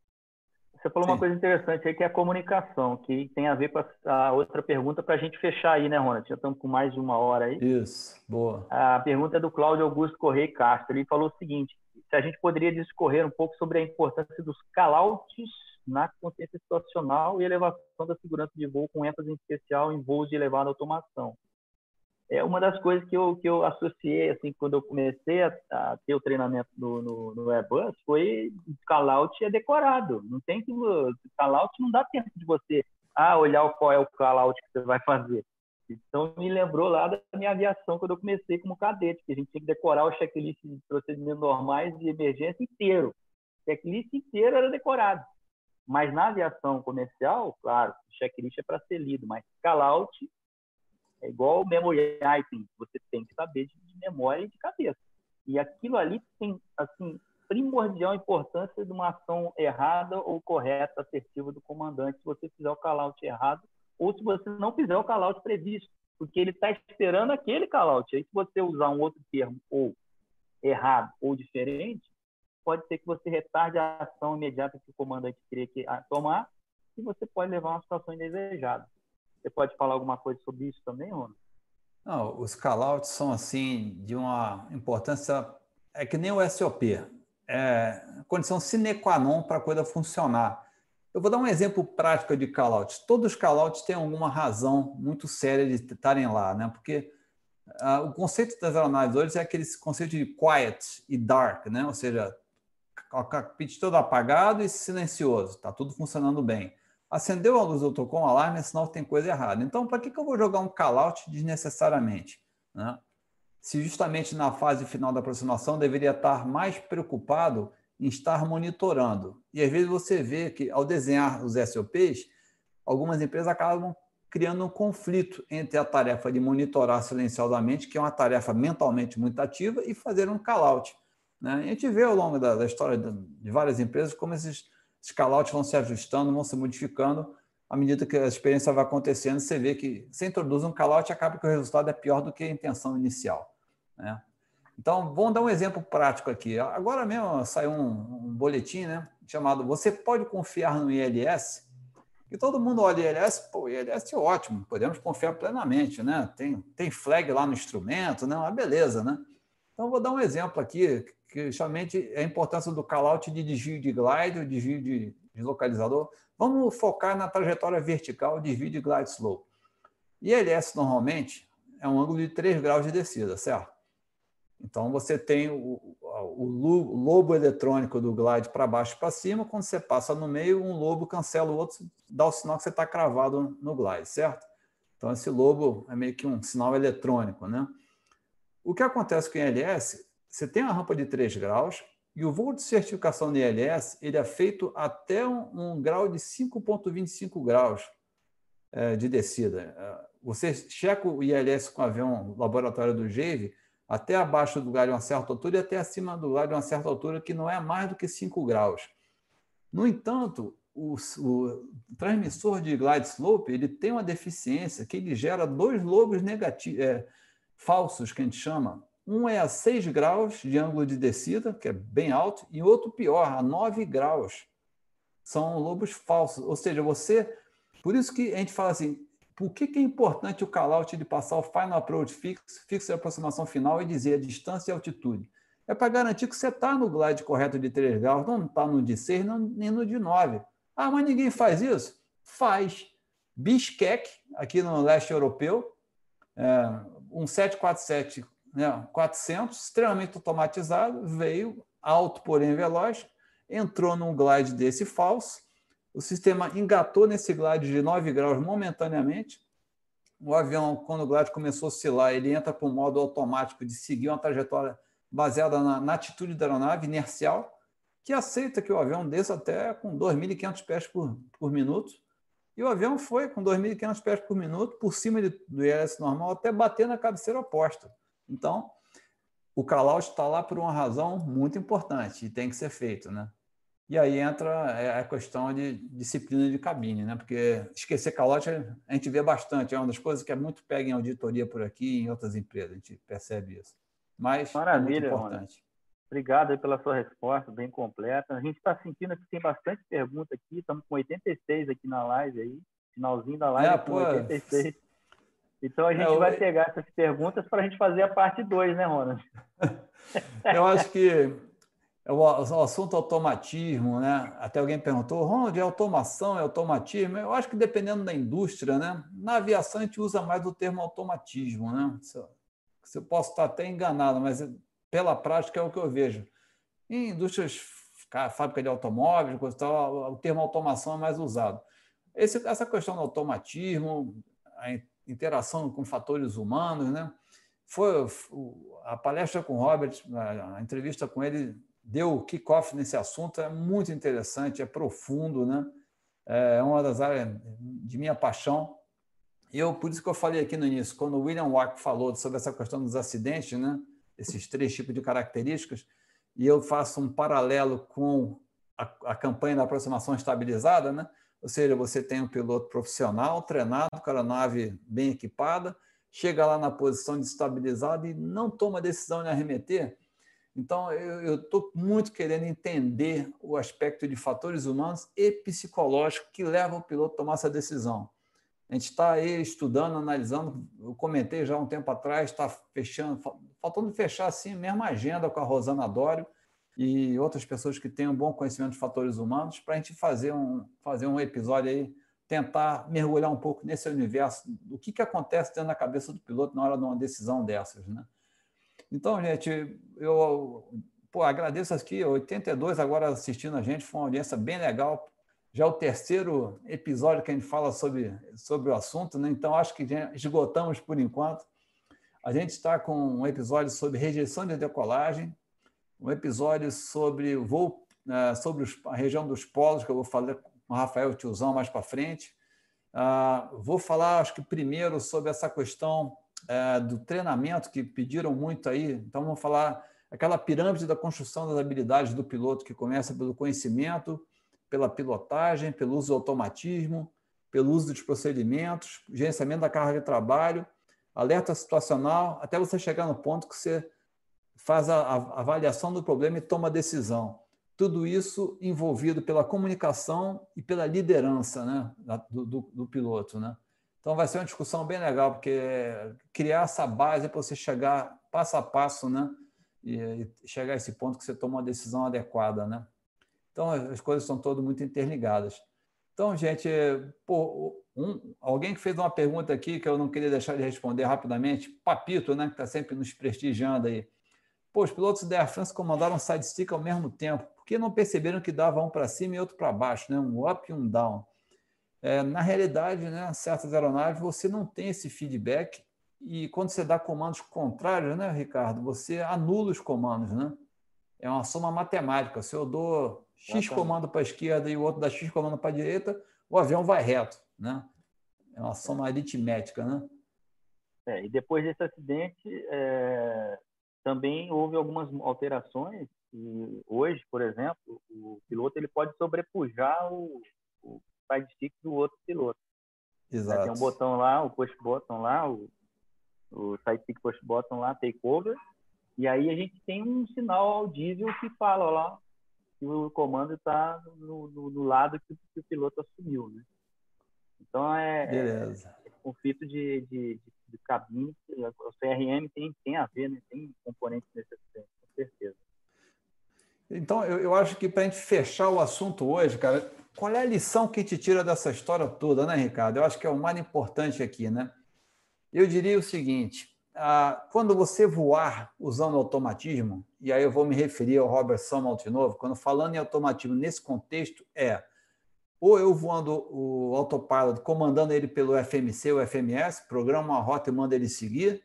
você falou Sim. uma coisa interessante aí que é a comunicação, que tem a ver com a outra pergunta para a gente fechar aí, né, Ronald? Já estamos com mais de uma hora aí. Isso, boa. A pergunta é do Cláudio Augusto Correia Castro. Ele falou o seguinte: se a gente poderia discorrer um pouco sobre a importância dos call-outs na consciência situacional e elevação da segurança de voo, com ênfase em especial em voos de elevada automação é uma das coisas que eu, que eu associei, assim, quando eu comecei a, a ter o treinamento no, no, no Airbus, foi call-out é decorado. Não tem que... Call-out não dá tempo de você ah, olhar qual é o call-out que você vai fazer. Então, me lembrou lá da minha aviação, quando eu comecei como cadete, que a gente tinha que decorar o checklist de procedimentos normais de emergência inteiro. O checklist inteiro era decorado. Mas na aviação comercial, claro, o checklist é para ser lido, mas call-out é igual o memory item, você tem que saber de, memória e de cabeça. E aquilo ali tem, assim, primordial importância de uma ação errada ou correta, assertiva do comandante, se você fizer o call-out errado ou se você não fizer o call-out previsto, porque ele está esperando aquele call-out. Aí, se você usar um outro termo, ou errado ou diferente, pode ser que você retarde a ação imediata que o comandante queria que, tomar e você pode levar a uma situação indesejada. Você pode falar alguma coisa sobre isso também, Ronald? Não, os callouts são assim de uma importância é que nem o SOP, é condição sine qua non para a coisa funcionar. Eu vou dar um exemplo prático de callouts. Todos os callouts têm alguma razão muito séria de estarem lá, né? Porque uh, o conceito das aeronaves hoje é aquele conceito de quiet e dark, né? Ou seja, o cockpit todo apagado e silencioso, está tudo funcionando bem. Acendeu a luz, eu tocou um alarme, é sinal que tem coisa errada. Então, para que, que eu vou jogar um call-out desnecessariamente? Né? Se justamente na fase final da aproximação deveria estar mais preocupado em estar monitorando. E às vezes você vê que, ao desenhar os SOPs, algumas empresas acabam criando um conflito entre a tarefa de monitorar silenciosamente, que é uma tarefa mentalmente muito ativa, e fazer um call-out. Né? A gente vê ao longo da, da história de, várias empresas como esses, esses callouts vão se ajustando, vão se modificando à medida que a experiência vai acontecendo. Você vê que você introduz um callout e acaba que o resultado é pior do que a intenção inicial. Né? Então, vamos dar um exemplo prático aqui. Agora mesmo saiu um, um boletim né, chamado Você pode confiar no ILS? E todo mundo olha ILS, pô, ILS é ótimo, podemos confiar plenamente, né? Tem, tem flag lá no instrumento, né? Uma beleza, né? Então, vou dar um exemplo aqui, que justamente a importância do callout de desvio de glide, o desvio de, de localizador. Vamos focar na trajetória vertical, desvio de glide slope. ILS, normalmente, é um ângulo de 3 graus de descida, certo? Então, você tem o, o lobo eletrônico do glide para baixo e para cima. Quando você passa no meio, um lobo cancela o outro, dá o sinal que você está cravado no glide, certo? Então, esse lobo é meio que um sinal eletrônico. Né? O que acontece com o ILS? Você tem uma rampa de 3 graus e o voo de certificação do ILS ele é feito até um, um grau de 5,25 graus é, de descida. É, você checa o ILS com o avião laboratório do GEIVE, até abaixo do lugar de uma certa altura e até acima do lugar de uma certa altura, que não é mais do que 5 graus. No entanto, o, o, transmissor de glide slope ele tem uma deficiência que ele gera dois lobos negativos, é, falsos, que a gente chama. Um é a 6 graus de ângulo de descida, que é bem alto, e outro pior, a 9 graus. São lobos falsos. Ou seja, você. Por isso que a gente fala assim: por que, que é importante o callout de passar o final approach fixo, fixo de aproximação final e dizer a distância e altitude? É para garantir que você está no glide correto de 3 graus, não está no de 6 não, nem no de 9. Ah, mas ninguém faz isso? Faz. Bishkek, aqui no leste europeu, é, um 747 né, 400, extremamente automatizado, veio alto, porém veloz, entrou num glide desse falso, o sistema engatou nesse glide de 9 graus momentaneamente. O avião, quando o glide começou a oscilar, ele entra para o modo automático de seguir uma trajetória baseada na, na atitude da aeronave, inercial, que aceita que o avião desça até com 2.500 pés por, por minuto. E o avião foi com 2.500 pés por minuto, por cima de, do ILS normal, até bater na cabeceira oposta. Então, o call-out está lá por uma razão muito importante e tem que ser feito, né? E aí entra é, a questão de disciplina de cabine, né? porque esquecer calote a gente vê bastante, é uma das coisas que é muito pega em auditoria por aqui e em outras empresas, a gente percebe isso. Mas Maravilha, é muito importante. Mano. Obrigado pela sua resposta, bem completa. A gente está sentindo que tem bastante pergunta aqui, estamos com 86 aqui na live aí, finalzinho da live é, pô, 86. Então a gente é, vai pegar essas perguntas para a gente fazer a parte 2, né, Ronald? Eu acho que é o, assunto automatismo, né? Até alguém perguntou, onde é automação, é automatismo? Eu acho que dependendo da indústria, né? Na aviação a gente usa mais o termo automatismo, né? Se eu posso estar até enganado, mas pela prática é o que eu vejo. Em indústrias, fábrica de automóveis, coisa tal, o termo automação é mais usado. Esse, essa questão do automatismo, a interação com fatores humanos, né? Foi a palestra com o Robert, a entrevista com ele deu kickoff nesse assunto, é muito interessante, é profundo, né? É uma das áreas de minha paixão. Eu, por isso que eu falei aqui no início, quando o William Wack falou sobre essa questão dos acidentes, né? esses três tipos de características, e eu faço um paralelo com a, a campanha da aproximação estabilizada, né? Ou seja, você tem um piloto profissional, treinado, com a nave bem equipada, chega lá na posição de estabilizado e não toma decisão de arremeter, então, eu estou muito querendo entender o aspecto de fatores humanos e psicológicos que levam o piloto a tomar essa decisão. A gente está aí estudando, analisando, eu comentei já um tempo atrás, está fechando, faltando fechar assim a agenda com a Rosana Dório e outras pessoas que um bom conhecimento de fatores humanos para a gente fazer um, fazer um episódio aí, tentar mergulhar um pouco nesse universo, do que, que acontece dentro da cabeça do piloto na hora de uma decisão dessas, né? Então, gente, eu pô, agradeço aqui, 82 agora assistindo a gente, foi uma audiência bem legal. Já é o terceiro episódio que a gente fala sobre, sobre o assunto, né? então acho que esgotamos por enquanto. A gente está com um episódio sobre rejeição de decolagem, um episódio sobre voo, né, sobre a região dos polos, que eu vou falar com o Rafael Tiozão mais para frente. Uh, vou falar, acho que primeiro, sobre essa questão é, do treinamento que pediram muito aí. Então, vamos falar aquela pirâmide da construção das habilidades do piloto que começa pelo conhecimento, pela pilotagem, pelo uso do automatismo, pelo uso dos procedimentos, gerenciamento da carga de trabalho, alerta situacional, até você chegar no ponto que você faz a, avaliação do problema e toma a decisão. Tudo isso envolvido pela comunicação e pela liderança né, do, do, do piloto. Né? Então, vai ser uma discussão bem legal, porque criar essa base para você chegar passo a passo né, e, e chegar a esse ponto que você toma uma decisão adequada. Né? Então, as coisas são todas muito interligadas. Então, gente, pô, um, alguém que fez uma pergunta aqui que eu não queria deixar de responder rapidamente, Papito, né, que está sempre nos prestigiando aí. Pô, os pilotos da Air France comandaram side stick ao mesmo tempo. Por que não perceberam que dava um para cima e outro para baixo, né? um up e um down? É, na realidade, né, certas aeronaves você não tem esse feedback e quando você dá comandos contrários, né, Ricardo, você anula os comandos, né? É uma soma matemática. Se eu dou X comando para a esquerda e o outro dá X comando para a direita, o avião vai reto, né? É uma soma aritmética, né? É, e depois desse acidente, é, também houve algumas alterações. E hoje, por exemplo, o piloto ele pode sobrepujar o, o side stick do outro piloto. Exato. Tem um botão lá, o push button lá, o, o side stick push button lá, take over. E aí a gente tem um sinal audível que fala lá que o comando está no, no, no, lado que, que, o piloto assumiu, né? Então é, Beleza. é, é conflito de, de, de de cabine, o CRM tem, tem a ver, né? tem componentes necessários, com certeza. Então, eu, eu acho que para a gente fechar o assunto hoje, cara, qual é a lição que te tira dessa história toda, né, Ricardo? Eu acho que é o mais importante aqui, né? Eu diria o seguinte: ah, quando você voar usando automatismo, e aí eu vou me referir ao Robert Summerall de novo, quando falando em automatismo nesse contexto, é ou eu voando o autopilot, comandando ele pelo FMC ou FMS, programa uma rota e manda ele seguir,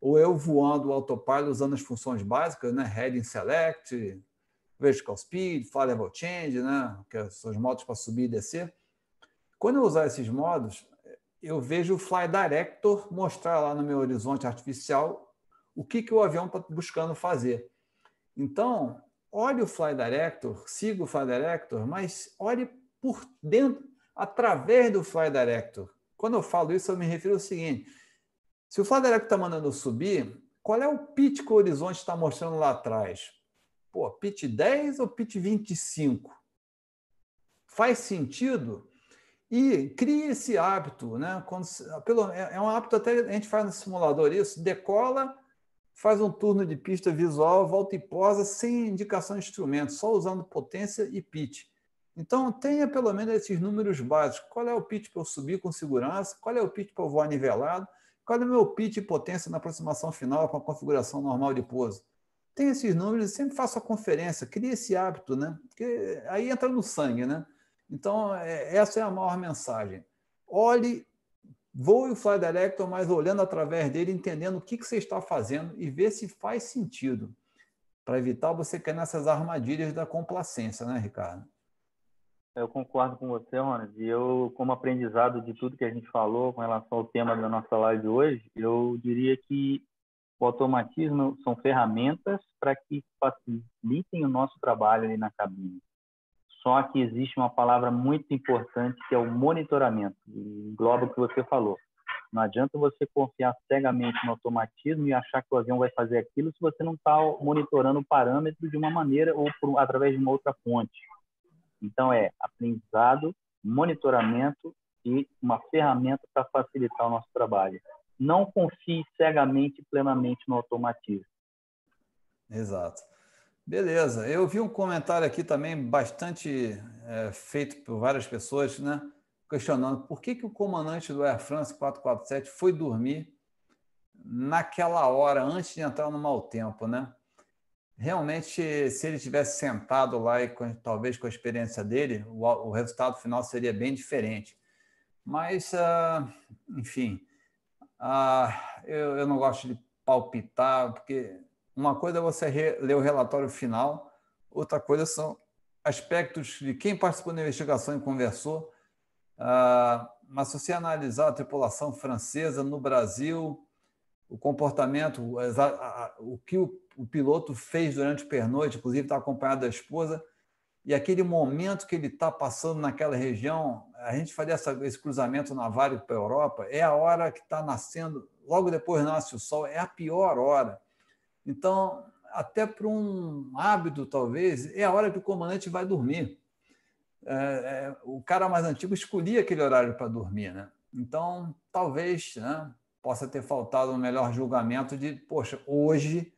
ou eu voando o autopilot usando as funções básicas, né? Heading Select, Vertical Speed, Fly Level Change, né? que são os modos para subir e descer. Quando eu usar esses modos, eu vejo o Fly Director mostrar lá no meu horizonte artificial o que, que o avião está buscando fazer. Então, olhe o Fly Director, siga o Fly Director, mas olhe por dentro, através do Fly Director. Quando eu falo isso, eu me refiro ao seguinte: se o Fly Director está mandando subir, qual é o pitch que o horizonte está mostrando lá atrás? Pô, pitch 10 ou pitch 25? Faz sentido? E cria esse hábito, né? Quando, pelo, é, é um hábito até a gente faz no simulador isso, decola, faz um turno de pista visual, volta e posa sem indicação de instrumento, só usando potência e pitch. Então, tenha pelo menos esses números básicos. Qual é o pitch para eu subir com segurança? Qual é o pitch para eu voar nivelado? Qual é o meu pitch e potência na aproximação final com a configuração normal de pouso? Tem esses números e sempre faço a conferência, cria esse hábito, né? Porque aí entra no sangue, né? Então, é, essa é a maior mensagem. Olhe, voe o Fly Director, mas olhando através dele, entendendo o que, que você está fazendo e ver se faz sentido, para evitar você cair nessas armadilhas da complacência, né, Ricardo? Eu concordo com você, Ronald. E eu, como aprendizado de tudo que a gente falou com relação ao tema da nossa live hoje, eu diria que o automatismo são ferramentas para que facilitem o nosso trabalho ali na cabine. Só que existe uma palavra muito importante que é o monitoramento, engloba o que você falou. Não adianta você confiar cegamente no automatismo e achar que o avião vai fazer aquilo se você não está monitorando o parâmetro de uma maneira ou por, através de uma outra fonte. Então, é aprendizado, monitoramento e uma ferramenta para facilitar o nosso trabalho. Não confie cegamente e plenamente no automatismo. Exato. Beleza. Eu vi um comentário aqui também bastante é, feito por várias pessoas, né? questionando por que, que o comandante do Air France 447 foi dormir naquela hora antes de entrar no mau tempo, né? Realmente, se ele tivesse sentado lá e com, talvez com a experiência dele, o, o, resultado final seria bem diferente. Mas, uh, enfim, uh, eu, eu, não gosto de palpitar, porque uma coisa é você ler o relatório final, outra coisa são aspectos de quem participou da investigação e conversou. Uh, mas se você analisar a tripulação francesa no Brasil, o comportamento, o que o o piloto fez durante o pernoite, inclusive está acompanhado da esposa, e aquele momento que ele está passando naquela região, a gente faria essa, esse cruzamento navário para a Europa, é a hora que está nascendo, logo depois nasce o sol, é a pior hora. Então, até para um hábito, talvez, é a hora que o comandante vai dormir. É, é, o cara mais antigo escolhia aquele horário para dormir, né? Então, talvez né, possa ter faltado um melhor julgamento de, poxa, hoje,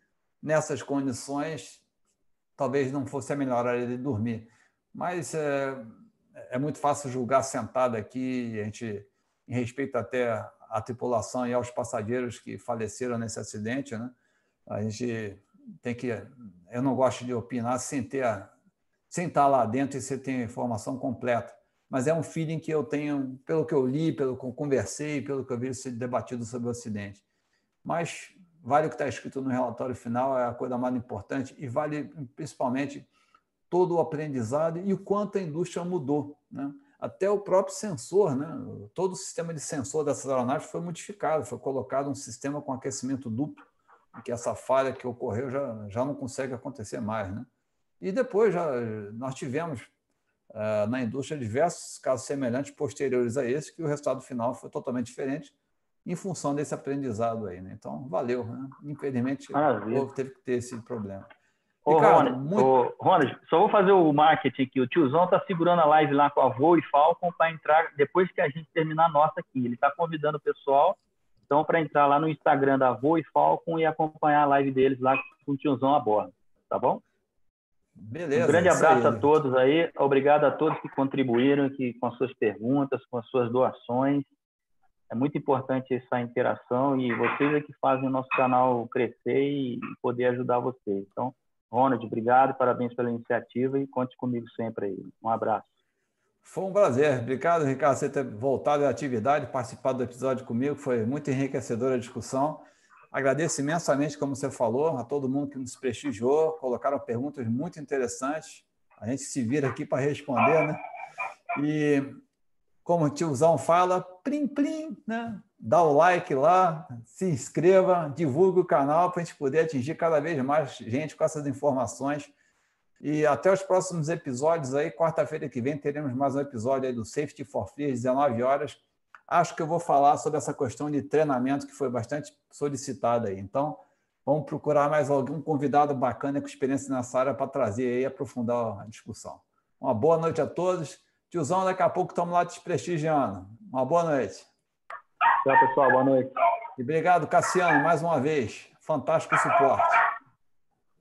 nessas condições, talvez não fosse a melhor hora de dormir. Mas é, é muito fácil julgar sentado aqui, a gente, em respeito até à tripulação e aos passageiros que faleceram nesse acidente, né? A gente tem que. Eu não gosto de opinar sem ter, sem estar lá dentro e você ter a informação completa. Mas é um feeling que eu tenho, pelo que eu li, pelo que eu conversei, pelo que eu vi ser debatido sobre o acidente. Mas vale o que está escrito no relatório final, é a coisa mais importante, e vale principalmente todo o aprendizado e o quanto a indústria mudou. Né? Até o próprio sensor, né? todo o sistema de sensor dessas aeronaves foi modificado, foi colocado um sistema com aquecimento duplo, que essa falha que ocorreu já, já não consegue acontecer mais. Né? E depois já, nós tivemos uh, na indústria diversos casos semelhantes posteriores a esse, que o resultado final foi totalmente diferente, em função desse aprendizado aí, né? Então, valeu, né? Infelizmente, Maravilha. o teve que ter esse problema. Ô, Ricardo, Ronald, muito... ô, Ronald, só vou fazer o marketing aqui. O tiozão está segurando a live lá com a Voo e Falcon para entrar depois que a gente terminar a nossa aqui. Ele está convidando o pessoal então para entrar lá no Instagram da Voo e Falcon e acompanhar a live deles lá com o tiozão a bordo. Tá bom? Beleza. Um grande abraço aí. a todos aí. Obrigado a todos que contribuíram que, com as suas perguntas, com as suas doações. É muito importante essa interação e vocês é que fazem o nosso canal crescer e poder ajudar vocês. Então, Ronald, obrigado, parabéns pela iniciativa e conte comigo sempre aí. Um abraço. Foi um prazer. Obrigado, Ricardo, você ter voltado à atividade, participado do episódio comigo. Foi muito enriquecedora a discussão. Agradeço imensamente, como você falou, a todo mundo que nos prestigiou, colocaram perguntas muito interessantes. A gente se vira aqui para responder, né? E como o tiozão fala, plim, plim, né? Dá o like lá, se inscreva, divulgue o canal para a gente poder atingir cada vez mais gente com essas informações. E até os próximos episódios aí, quarta-feira que vem, teremos mais um episódio aí do Safety for Free, às 19 horas. Acho que eu vou falar sobre essa questão de treinamento que foi bastante solicitada aí. Então, vamos procurar mais algum convidado bacana com experiência nessa área para trazer aí e aprofundar a discussão. Uma boa noite a todos. Tiozão, daqui a pouco estamos lá te prestigiando. Uma boa noite. Tchau, pessoal. Boa noite. E obrigado, Cassiano, mais uma vez. Fantástico suporte.